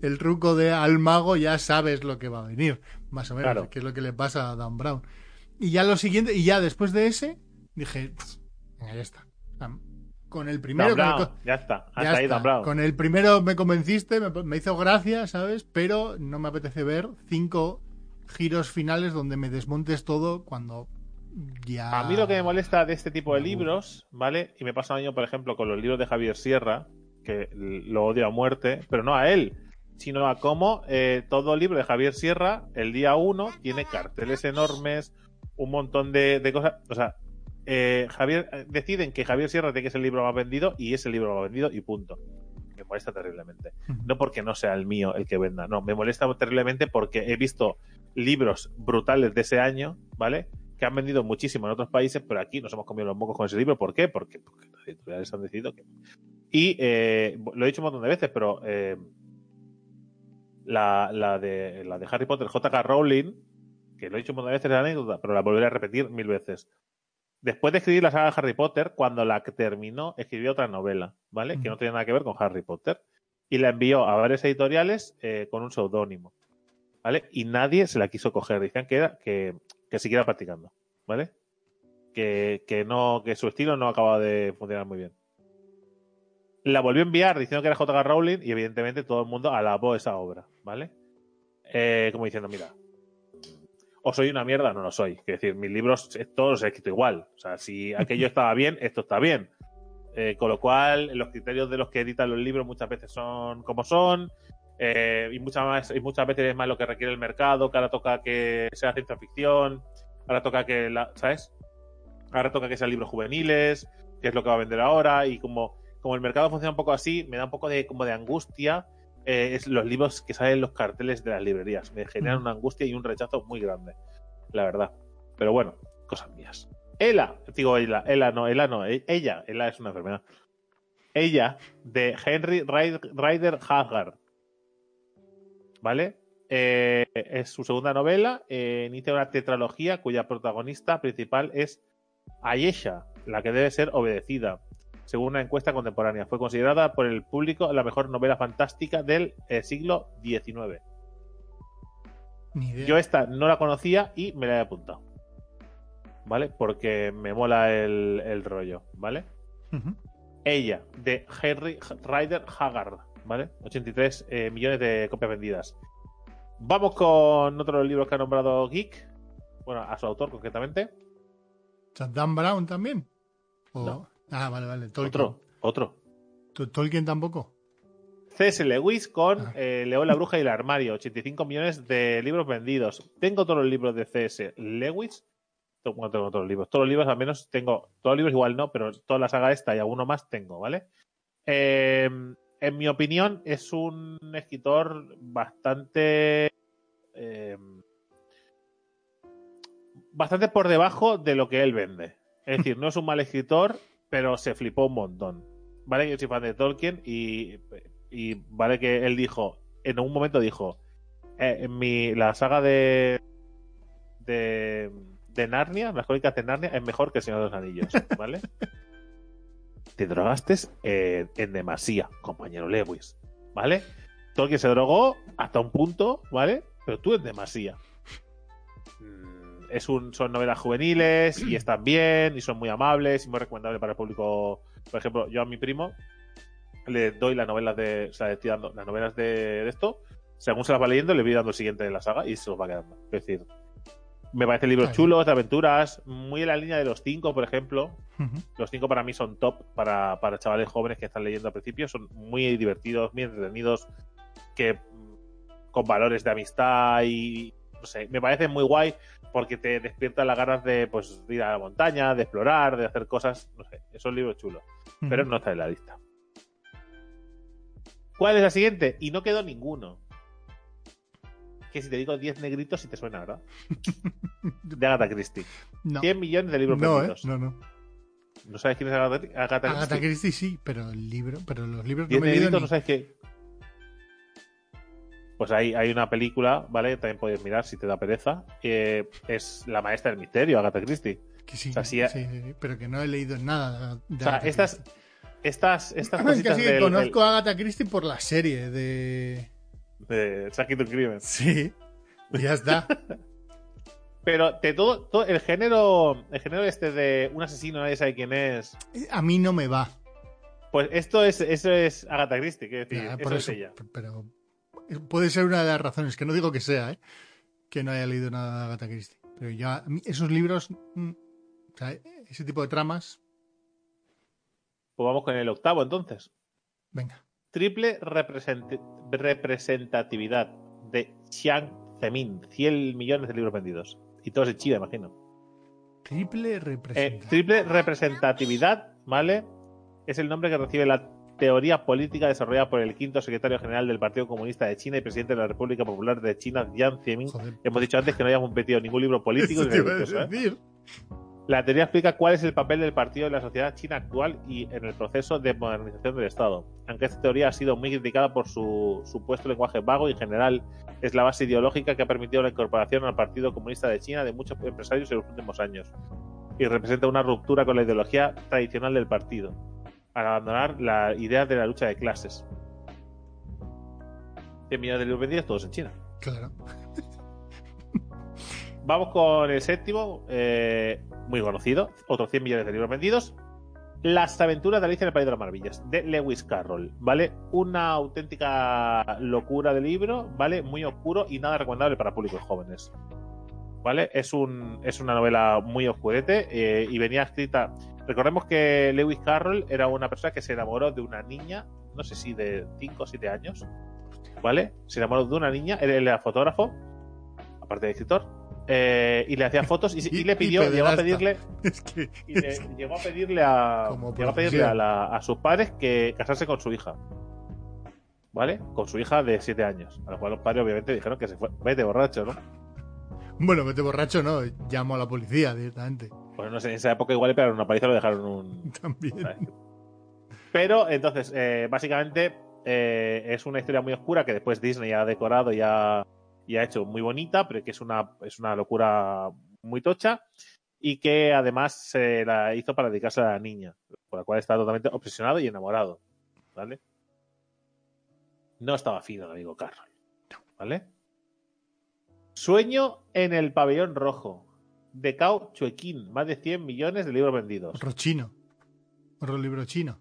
el truco de al mago ya sabes lo que va a venir, más o menos, Claro. que es lo que le pasa a Dan Brown. Y ya lo siguiente, y ya después de ese, dije, "Pff, venga, ya está. Con el primero Dan con el Brown, ya está. Hasta ya ahí está. Dan Brown. Con el primero me convenciste, me, me hizo gracia, ¿sabes? Pero no me apetece ver cinco giros finales donde me desmontes todo cuando ya... A mí lo que me molesta de este tipo de libros, ¿vale? Y me pasa un año, por ejemplo, con los libros de Javier Sierra, que lo odio a muerte, pero no a él, sino a cómo eh, todo libro de Javier Sierra, el día uno, tiene carteles enormes, un montón de, de cosas. O sea, eh, Javier eh, deciden que Javier Sierra tiene que ser el libro más vendido y ese libro más vendido y punto. Me molesta terriblemente. No porque no sea el mío el que venda, no, me molesta terriblemente porque he visto libros brutales de ese año, ¿vale? Que han vendido muchísimo en otros países, pero aquí nos hemos comido los mocos con ese libro. ¿Por qué? Porque, porque las editoriales han decidido que. Y eh, lo he dicho un montón de veces, pero eh, la, la, de, la de Harry Potter, J.K. Rowling, que lo he dicho un montón de veces en la anécdota, pero la volveré a repetir mil veces. Después de escribir la saga de Harry Potter, cuando la terminó, escribió otra novela, ¿vale? Que no tenía nada que ver con Harry Potter. Y la envió a varias editoriales eh, con un seudónimo, ¿vale? Y nadie se la quiso coger. Decían que era que, que siguiera practicando, ¿vale? Que, que no, que su estilo no acababa de funcionar muy bien. La volvió a enviar diciendo que era J.K. Rowling y evidentemente todo el mundo alabó esa obra, ¿vale? Eh, como diciendo, mira, o soy una mierda, no lo soy. Es decir, mis libros eh, todos los he escrito igual. O sea, si aquello estaba bien, esto está bien. Eh, con lo cual, los criterios de los que editan los libros muchas veces son como son. eh, y, muchas más, y muchas veces es más lo que requiere el mercado, que ahora toca que sea ciencia ficción, ahora toca que, la, ¿sabes? Ahora toca que sean libros juveniles, que es lo que va a vender ahora, y como, como el mercado funciona un poco así, me da un poco de, como de angustia eh, es los libros que salen en los carteles de las librerías. Me generan una angustia y un rechazo muy grande, la verdad. Pero bueno, cosas mías. Ella, digo ella, ella no, ella no, e- ella, ella es una enfermedad. Ella, de Henry Ryd- Ryder Haggard. ¿Vale? Eh, es su segunda novela. eh, inicia una tetralogía cuya protagonista principal es Ayesha, la que debe ser obedecida. Según una encuesta contemporánea. Fue considerada por el público la mejor novela fantástica del eh, siglo XIX. Ni idea. Yo esta no la conocía y me la he apuntado. ¿Vale? Porque me mola el, el rollo, ¿vale? Ella, de Henry Ryder Haggard, ¿vale? 83 eh, millones de copias vendidas. Vamos con otro de los libros que ha nombrado Geek. Bueno, a su autor concretamente. Dan Brown también. O- No. Ah, vale, vale. Tolkien. Otro, otro. ¿To- ¿Tolkien tampoco? C.S. Lewis con Ah. eh, León la Bruja y el Armario. 85 millones de libros vendidos. Tengo todos los libros de C.S. Lewis. Bueno, tengo todos los libros. Todos los libros, al menos tengo. Todos los libros igual no, pero toda la saga esta y alguno más tengo, ¿vale? Eh, en mi opinión, es un escritor bastante. eh, bastante por debajo de lo que él vende. Es decir, no es un mal escritor, pero se flipó un montón. Vale, yo soy fan de Tolkien y, y vale que él dijo, en un momento dijo, eh, en mi, la saga de, de de Narnia, las crónicas de Narnia, es mejor que el Señor de los Anillos, ¿vale? Te drogaste eh, en demasía, compañero Lewis, ¿vale? Tolkien se drogó hasta un punto, ¿vale? Pero tú en demasía. Mm, Es un, son novelas juveniles y están bien y son muy amables y muy recomendables para el público. Por ejemplo, yo a mi primo le doy las novelas de. O sea, le estoy dando las novelas de, de esto. Según se las va leyendo, le voy dando el siguiente de la saga y se los va quedando. Es decir, me parecen libros chulos, de aventuras, muy en la línea de los cinco, por ejemplo. Los cinco para mí son top para, para chavales jóvenes que están leyendo al principio. Son muy divertidos, muy entretenidos, que mm, con valores de amistad y no sé, me parecen muy guay porque te despiertan las ganas de pues de ir a la montaña, de explorar, de hacer cosas, no sé, son libros chulos, pero no está en la lista. ¿Cuál es la siguiente? Y no quedó ninguno. Que si te digo 10 negritos, si te suena, ¿verdad? De Agatha Christie. No, 100 millones de libros no, ¿eh? no, no. ¿No sabes quién es Agatha, Agatha Agatha Christie? Christie sí, pero el libro, pero los libros no 10 me he leído ni- no sabes qué. Pues hay, hay una película, ¿vale? También puedes mirar si te da pereza. que es La maestra del misterio, Agatha Christie. que sí, o sea, sí, sí, sí, sí, pero que no he leído nada de O sea, estas, estas, estas Que cositas sí, que del, conozco a Agatha Christie por la serie de... de Saquito Crimen. Sí, y ya está. Pero de todo, todo el género, el género este de un asesino, nadie sabe quién es. A mí no me va. Pues esto es, eso es Agatha Christie, quiero decir, Ya, eso, por es eso, ella. pero puede ser una de las razones, que no digo que sea, ¿eh? que no haya leído nada de Agatha Christie. Pero ya, a mí esos libros, mm, o sea, ese tipo de tramas, Pues vamos con el octavo entonces. venga. Triple represent- representatividad de Chiang Zemin. 100 millones de libros vendidos. Y todos en China, imagino. Triple Eh, representación. triple representatividad, ¿vale? Es el nombre que recibe la teoría política desarrollada por el quinto secretario general del Partido Comunista de China y presidente de la República Popular de China, Jiang Zemin. Joder. Hemos dicho antes que no hayamos metido ningún libro político. Te iba a religioso, ¿eh? decir. La teoría explica cuál es el papel del partido en la sociedad china actual y en el proceso de modernización del Estado. Aunque esta teoría ha sido muy criticada por su supuesto lenguaje vago y en general es la base ideológica que ha permitido la incorporación al Partido Comunista de China de muchos empresarios en los últimos años y representa una ruptura con la ideología tradicional del partido, al abandonar la idea de la lucha de clases. 100 millones de libros vendidos todos en China. Claro. Vamos con el séptimo, eh, muy conocido, otros 100 millones de libros vendidos. Las aventuras de Alicia en el País de las Maravillas, de Lewis Carroll, ¿vale? Una auténtica locura de libro, ¿vale? Muy oscuro y nada recomendable para públicos jóvenes. ¿Vale? Es, un, es una novela muy oscurete eh, y venía escrita. Recordemos que Lewis Carroll era una persona que se enamoró de una niña, no sé si de 5 o 7 años, ¿vale? Se enamoró de una niña, él era fotógrafo, aparte de escritor, eh, y le hacía fotos y, y Y- le y pidió, llegó a pedirle, Es que. y le- llegó a pedirle a, llegó a, pedirle a, la- a sus padres que casarse con su hija. ¿Vale? Con su hija de 7 años. A lo cual los padres obviamente dijeron que se fue. Vete borracho, ¿no? Bueno, vete borracho, no. Llamo a la policía directamente. Pues no sé, en esa época igual le pegaron una paliza lo dejaron un. También. Pero entonces, eh, básicamente eh, es una historia muy oscura que después Disney ha decorado y ha, y ha hecho muy bonita, pero que es una, es una locura muy tocha. y que además se la hizo para dedicarse a la niña, por la cual está totalmente obsesionado y enamorado. ¿Vale? No estaba fino el amigo Carroll. ¿Vale? Sueño en el pabellón rojo. De Cao Chuequín. Más de 100 millones de libros vendidos. Otro chino. Otro libro chino.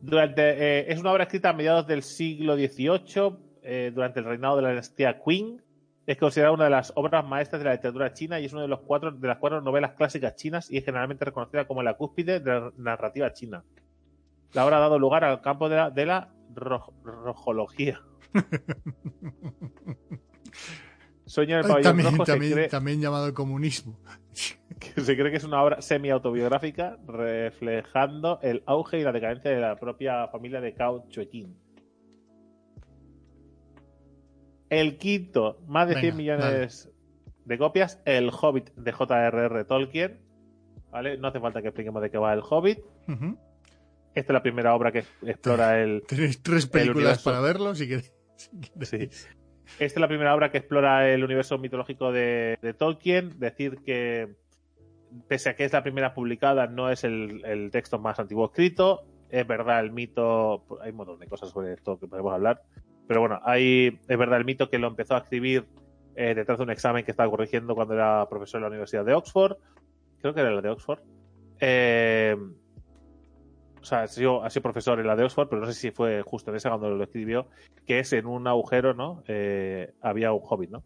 Durante, eh, es una obra escrita a mediados del siglo XVIII, eh, durante el reinado de la dinastía Qing. Es considerada una de las obras maestras de la literatura china y es una de, los cuatro, de las cuatro novelas clásicas chinas y es generalmente reconocida como la cúspide de la narrativa china. La obra ha dado lugar al campo de la, de la ro- rojología. Sueño en el pabellón También, rojo también, cree- también llamado comunismo. que se cree que es una obra semi-autobiográfica reflejando el auge y la decadencia de la propia familia de Cao Chuequín. El quinto, más de Venga, 100 millones de copias, El Hobbit de J.R.R. Tolkien. ¿Vale? No hace falta que expliquemos de qué va El Hobbit. Esta es la primera obra que explora el, Tenéis tres películas para verlo si queréis. si queréis. Sí. Esta es la primera obra que explora el universo mitológico de, Tolkien. Decir que, pese a que es la primera publicada, no es el, el texto más antiguo escrito. Es verdad, el mito. Hay un montón de cosas sobre esto que podemos hablar. Pero bueno, hay, es verdad el mito que lo empezó a escribir eh, detrás de un examen que estaba corrigiendo cuando era profesor en la Universidad de Oxford. Creo que era la de Oxford. Eh, o sea, ha sido, ha sido profesor en la de Oxford, pero no sé si fue justo en esa cuando lo escribió, que es en un agujero, ¿no? Eh, había un hobbit, ¿no?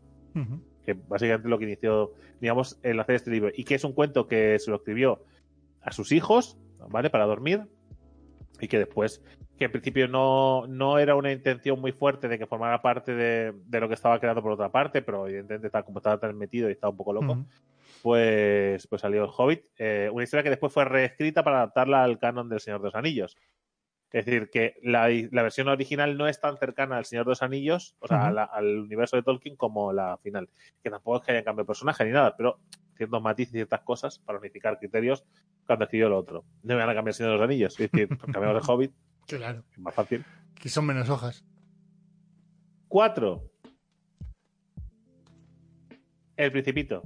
Que básicamente lo que inició, digamos, el hacer este libro. Y que es un cuento que se lo escribió a sus hijos, ¿vale? Para dormir. Y que después, que en principio no, no era una intención muy fuerte de que formara parte de, de lo que estaba creando por otra parte, pero evidentemente estaba, como estaba tan metido y estaba un poco loco. Pues, pues salió el Hobbit. Eh, una historia que después fue reescrita para adaptarla al canon del Señor de los Anillos. Es decir, que la, la versión original no es tan cercana al Señor de los Anillos, o sea, Ujú. a la- al universo de Tolkien, como la final. Que tampoco es que haya cambio de personaje ni nada, pero ciertos matices y ciertas cosas para unificar criterios cuando escribió lo otro. No me van a cambiar el Señor de los Anillos, es decir, cambiamos el Hobbit, Claro. es más fácil. Que son menos hojas. Cuatro. El Principito.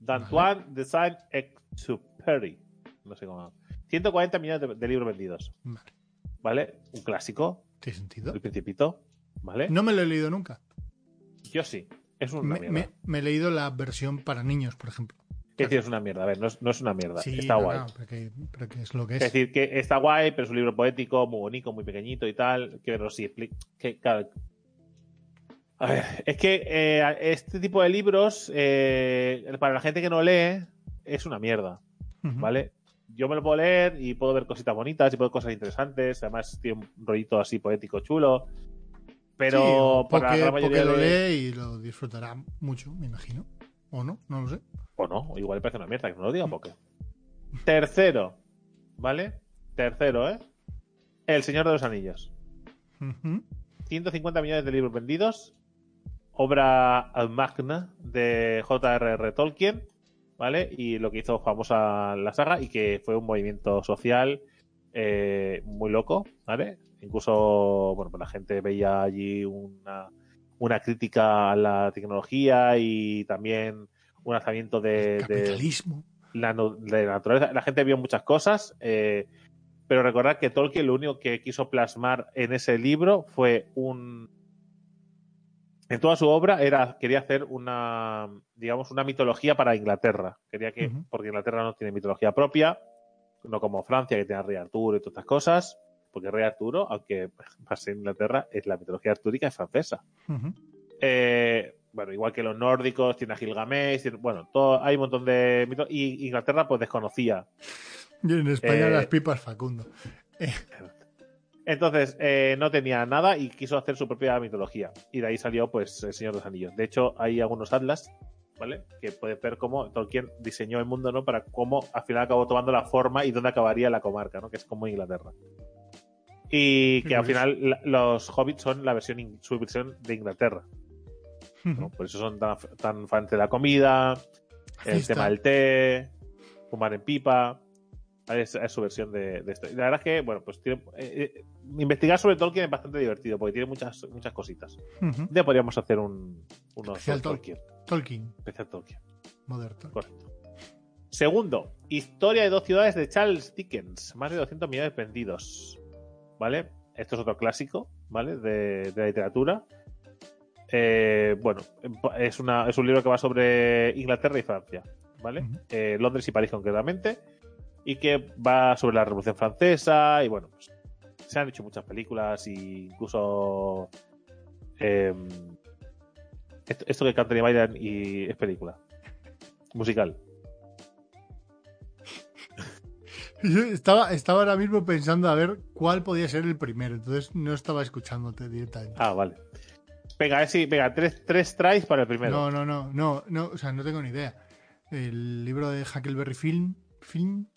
D'Antoine de Saint-Exupéry. No sé cómo. 140 millones de, de libros vendidos. Vale. ¿Vale? Un clásico. ¿Tiene sentido? El Principito. ¿Vale? No me lo he leído nunca. Yo sí. Es una Me, mierda. me- me he leído la versión para niños, por ejemplo. Es decir, es una mierda. A ver, no es, no es una mierda. Sí, está no, guay. no, pero, que, pero que es lo que Es es. decir, que está guay, pero es un libro poético, muy bonito, muy pequeñito y tal. Que no sí explica. Que, claro, a ver, es que eh, este tipo de libros, eh, para la gente que no lee, es una mierda. ¿vale? Yo me lo puedo leer y puedo ver cositas bonitas y puedo ver cosas interesantes. Además, tiene un rollito así poético chulo. Pero Sí, o para la mayoría lo lee y lo disfrutará mucho, me imagino. ¿O no? No lo sé. O no, igual le parece una mierda, que no lo diga porque. Tercero, ¿vale? Tercero, ¿eh? El Señor de los Anillos. Ujú. 150 millones de libros vendidos. Obra magna de J.R.R. Tolkien, ¿vale? Y lo que hizo famosa la saga y que fue un movimiento social eh, muy loco, ¿vale? Incluso, bueno, pues la gente veía allí una, una crítica a la tecnología y también un lanzamiento de, de- Capitalismo. la, nu- de la naturaleza. La gente vio muchas cosas, eh, pero recordad que Tolkien lo único que quiso plasmar en ese libro fue un. En toda su obra era quería hacer una, digamos, una mitología para Inglaterra. Quería que, porque Inglaterra no tiene mitología propia, no como Francia que tiene a Rey Arturo y todas estas cosas, porque Rey Arturo, aunque pase en Inglaterra, es la mitología artúrica es francesa. Eh, bueno, igual que los nórdicos, tiene a Gilgamesh, tiene- bueno, todo, hay un montón de mitos. Y Inglaterra, pues desconocía. Y en España Eh, las pipas Facundo. Entonces, eh, no tenía nada y quiso hacer su propia mitología. Y de ahí salió, pues, El Señor de los Anillos. De hecho, hay algunos atlas, ¿vale? Que puedes ver cómo Tolkien diseñó el mundo, ¿no? Para cómo al final acabó tomando la forma y dónde acabaría la comarca, ¿no? Que es como Inglaterra. Y que al final la- los hobbits son la versión, su versión de Inglaterra. Por eso son tan, tan fans de la comida, el tema del té, fumar en pipa. Es, es su versión de, de esto. La verdad es que, bueno, pues tiene- eh, eh, investigar sobre Tolkien es bastante divertido porque tiene muchas, muchas cositas. Ya podríamos hacer un uno Especial Tolkien. Tolkien. Especial Tolkien, Modern Tolkien. correcto. Segundo, Historia de dos ciudades de Charles Dickens. Más de 200 millones vendidos. ¿Vale? Esto es otro clásico, ¿vale? De, de la literatura. Eh, bueno, es, una, es un libro que va sobre Inglaterra y Francia, ¿vale? Eh, Londres y París concretamente. Y que va sobre la Revolución Francesa. Y bueno, pues, se han hecho muchas películas e incluso. eh, esto, esto que cantan y bailan y es película. Musical. Yo estaba, estaba ahora mismo pensando a ver cuál podía ser el primero, entonces no estaba escuchándote directamente. Ah, vale. Venga, si, venga, tres, tres tries para el primero. No, no, no, no, no, o sea, no tengo ni idea. El libro de Huckleberry Film,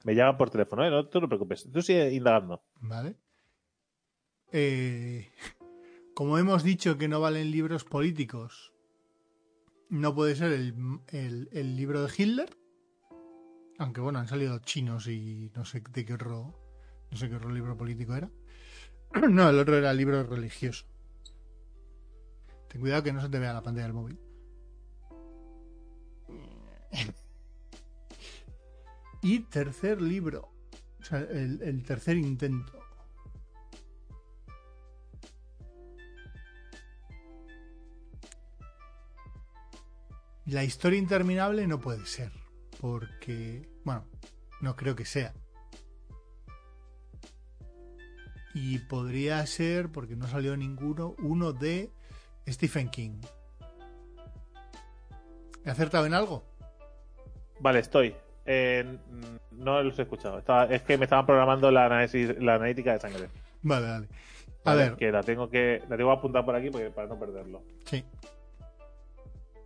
Me llaman por teléfono, ¿eh? No te preocupes. Tú sigue indagando. ¿vale? Eh, como hemos dicho que no valen libros políticos, no puede ser el, el- el libro de Hitler, aunque bueno, han salido chinos y no sé de qué otro, no sé qué otro libro político era. No, el otro era el libro religioso. Ten cuidado que no se te vea la pantalla del móvil. Y tercer libro. O sea, el, el tercer intento. La historia interminable no puede ser. Porque. Bueno, no creo que sea. Y podría ser, porque no salió ninguno, uno de Stephen King. ¿He acertado en algo? Vale, estoy. Eh, no los he escuchado. Estaba- es que me estaban programando la, análisis, la analítica de sangre. Vale, vale. A ver, Que la tengo que la tengo apuntar por aquí porque, para no perderlo. Sí.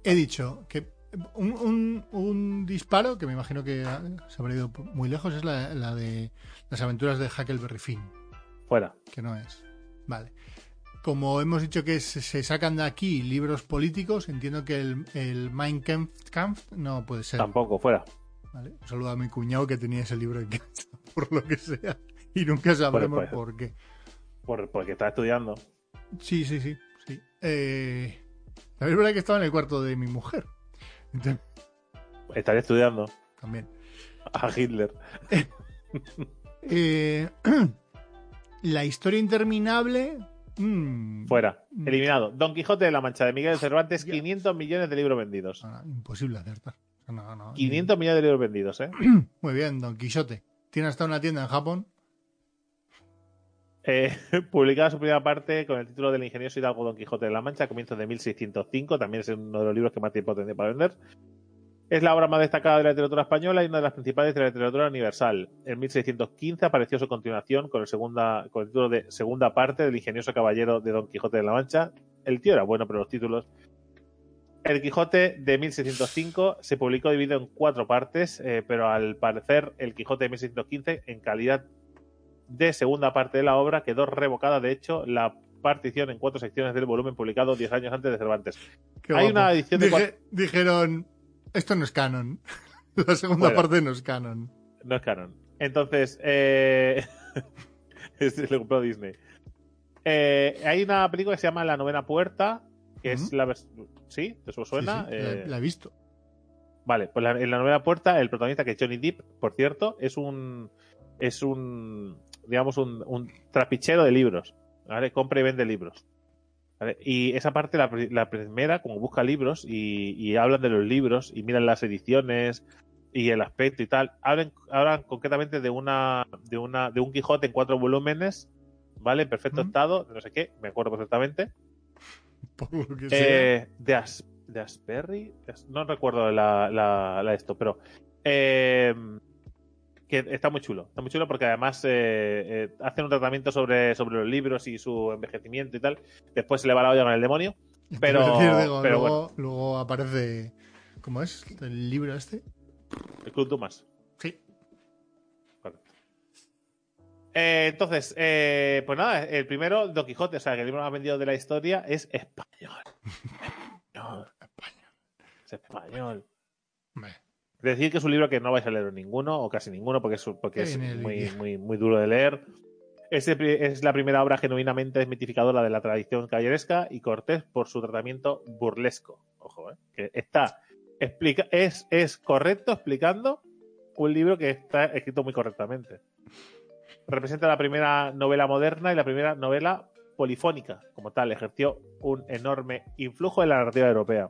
He dicho que un, un- un disparo, que me imagino que se habrá ido muy lejos, es la, la de las aventuras de Huckleberry Finn, Fuera. que no es. Vale. Como hemos dicho que se, se sacan de aquí libros políticos, entiendo que el, el Mein Kampf, Kampf no puede ser. Tampoco, fuera. ¿Vale? Un saludo a mi cuñado que tenía ese libro en casa, por lo que sea. Y nunca sabremos por qué. Por, porque está estudiando. Sí, sí, sí. sí. Eh, es verdad que estaba en el cuarto de mi mujer. Entonces, Estaría estudiando también. a Hitler. Eh, la historia interminable. mm, Fuera. Mm. Eliminado. Don Quijote de la Mancha de Miguel Cervantes, Ya. 500 millones de libros vendidos. ah, imposible acertar. No, 500 millones de libros vendidos, ¿eh? Muy bien, Don Quixote. Tiene hasta una tienda en Japón. Eh, publicada su primera parte con el título del ingenioso Hidalgo Don Quijote de la Mancha, a comienzos de 1605. También es uno de los libros que más tiempo tendría para vender. Es la obra más destacada de la literatura española y una de las principales de la literatura universal. En 1615 apareció su continuación con el, segunda, con el título de Segunda parte del ingenioso caballero de Don Quijote de la Mancha. El tío era bueno, pero los títulos. El Quijote de 1605 se publicó dividido en cuatro partes, eh, pero al parecer el Quijote de 1615, en calidad de segunda parte de la obra, quedó revocada, de hecho, la partición en cuatro secciones del volumen publicado 10 años antes de Cervantes. Qué Hay guapo. una edición de Dije- Dijeron, esto no es canon. La segunda parte no es canon. No es canon. Entonces, eh... este lo compró Disney. Eh, hay una película que se llama La Novena Puerta, que es la ¿Sí? ¿Te suena? Sí, sí, Eh, la, la he visto. Vale, pues la- en la novena puerta, el protagonista, que es Johnny Depp, por cierto, es un. Es un. Digamos, un, un trapichero de libros. ¿Vale? Compra y vende libros. ¿Vale? Y esa parte, la, la primera, como busca libros y, y hablan de los libros y miran las ediciones y el aspecto y tal, hablan, hablan concretamente de una, de una, de un Quijote en cuatro volúmenes, ¿vale? En perfecto estado, no sé qué, me acuerdo perfectamente. Por lo que sea. Eh, de, As- de Asperry, no recuerdo la, la, la esto, pero eh, que está muy chulo, está muy chulo porque además eh, eh, hacen un tratamiento sobre, sobre los libros y su envejecimiento y tal. Después se le va la olla con el demonio. pero- Quiero decir, digo, pero luego, luego aparece. ¿Cómo es? ¿El libro este? El Club Dumas. Eh, entonces, eh, pues nada, el primero, Don Quijote, o sea, que el libro más vendido de la historia es español. Español. Es español. Decir que es un libro que no vais a leer ninguno, o casi ninguno, porque es, porque muy, muy, muy duro de leer. Es, la primera obra genuinamente desmitificadora de la tradición caballeresca y Cortés por su tratamiento burlesco. Ojo, ¿eh? que está explica es, es correcto explicando un libro que está escrito muy correctamente. Representa la primera novela moderna y la primera novela polifónica. Como tal, ejerció un enorme influjo en la narrativa europea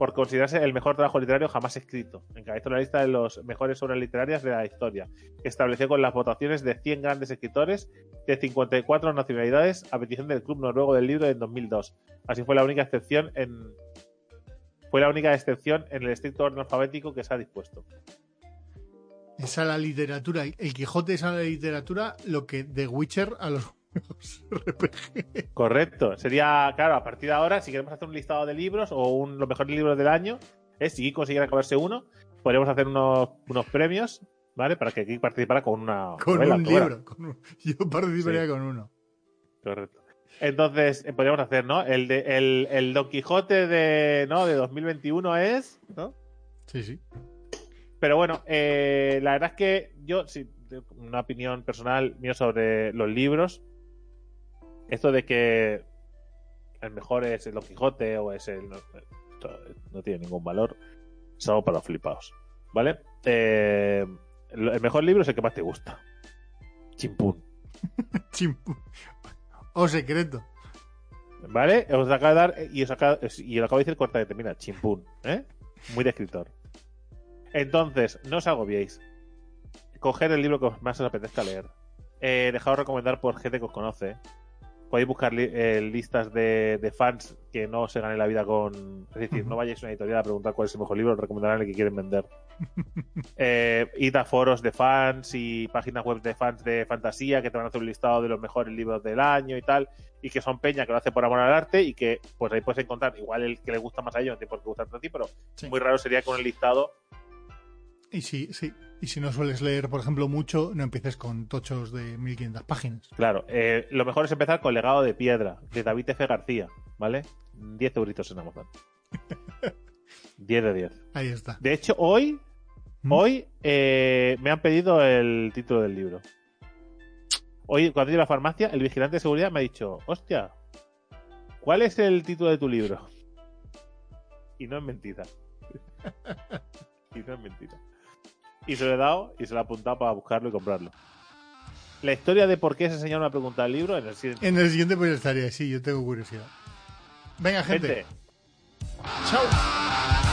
por considerarse el mejor trabajo literario jamás escrito. Encabezó la lista de las mejores obras literarias de la historia. Estableció con las votaciones de 100 grandes escritores de 54 nacionalidades a petición del Club Noruego del Libro en 2002. Así fue la única excepción en fue la única excepción en el estricto orden alfabético que se ha dispuesto. Esa la literatura, el Quijote es a la literatura lo que The Witcher a los RPG. Correcto. Sería, claro, a partir de ahora, si queremos hacer un listado de libros o un, los mejores libros del año, es si consiguiera acabarse uno, podríamos hacer unos, unos premios, ¿vale? Para que Geek participara con una. Con novela, un libro. con un- Yo participaría Sí. con uno. Correcto. Entonces, eh, podríamos hacer, ¿no? El, de, el, el Don Quijote de, ¿no? de 2021 es, ¿no? Sí, sí. Pero bueno, eh, la verdad es que yo, de- una opinión personal mío sobre los libros, esto de que el mejor es el Don Quijote o es el... No, no tiene ningún valor, es algo para los flipados, ¿vale? Eh, el mejor libro es el que más te gusta. Chimpún. Chimpu. O secreto. ¿Vale? Os acabo de dar y os acabo, y os acabo de decir corta que termina. Chimpún, ¿eh? Muy de escritor. Entonces, no os agobiéis. Coger el libro que más os apetezca leer. Eh, dejaos recomendar por gente que os conoce. Podéis buscar li- eh, listas de, de fans que no se ganen la vida con. Es decir, no vayáis a una editorial a preguntar cuál es el mejor libro, os recomendarán el que quieren vender. Eh, id a foros de fans y páginas web de fans de fantasía que te van a hacer un listado de los mejores libros del año y tal y que son peña que lo hace por amor al arte y que pues ahí puedes encontrar igual el que le gusta más a ellos no tiene por qué gustarte a ti pero Sí. muy raro sería con el listado Y si, sí. Y si no sueles leer, por ejemplo, mucho, no empieces con tochos de 1500 páginas. claro eh, lo mejor es empezar con Legado de Piedra de David F. García ¿vale? 10 euritos en Amazon 10 de 10 Ahí está. de hecho hoy ¿Mm? hoy eh, me han pedido el título del libro hoy cuando he ido a la farmacia el vigilante de seguridad me ha dicho hostia ¿cuál es el título de tu libro? y no es mentira y no es mentira y se lo he dado y se lo he apuntado para buscarlo y comprarlo la historia de por qué ese señor me ha preguntado el libro en el siguiente En el siguiente pues estaría así, yo tengo curiosidad. Venga, gente. gente Chao.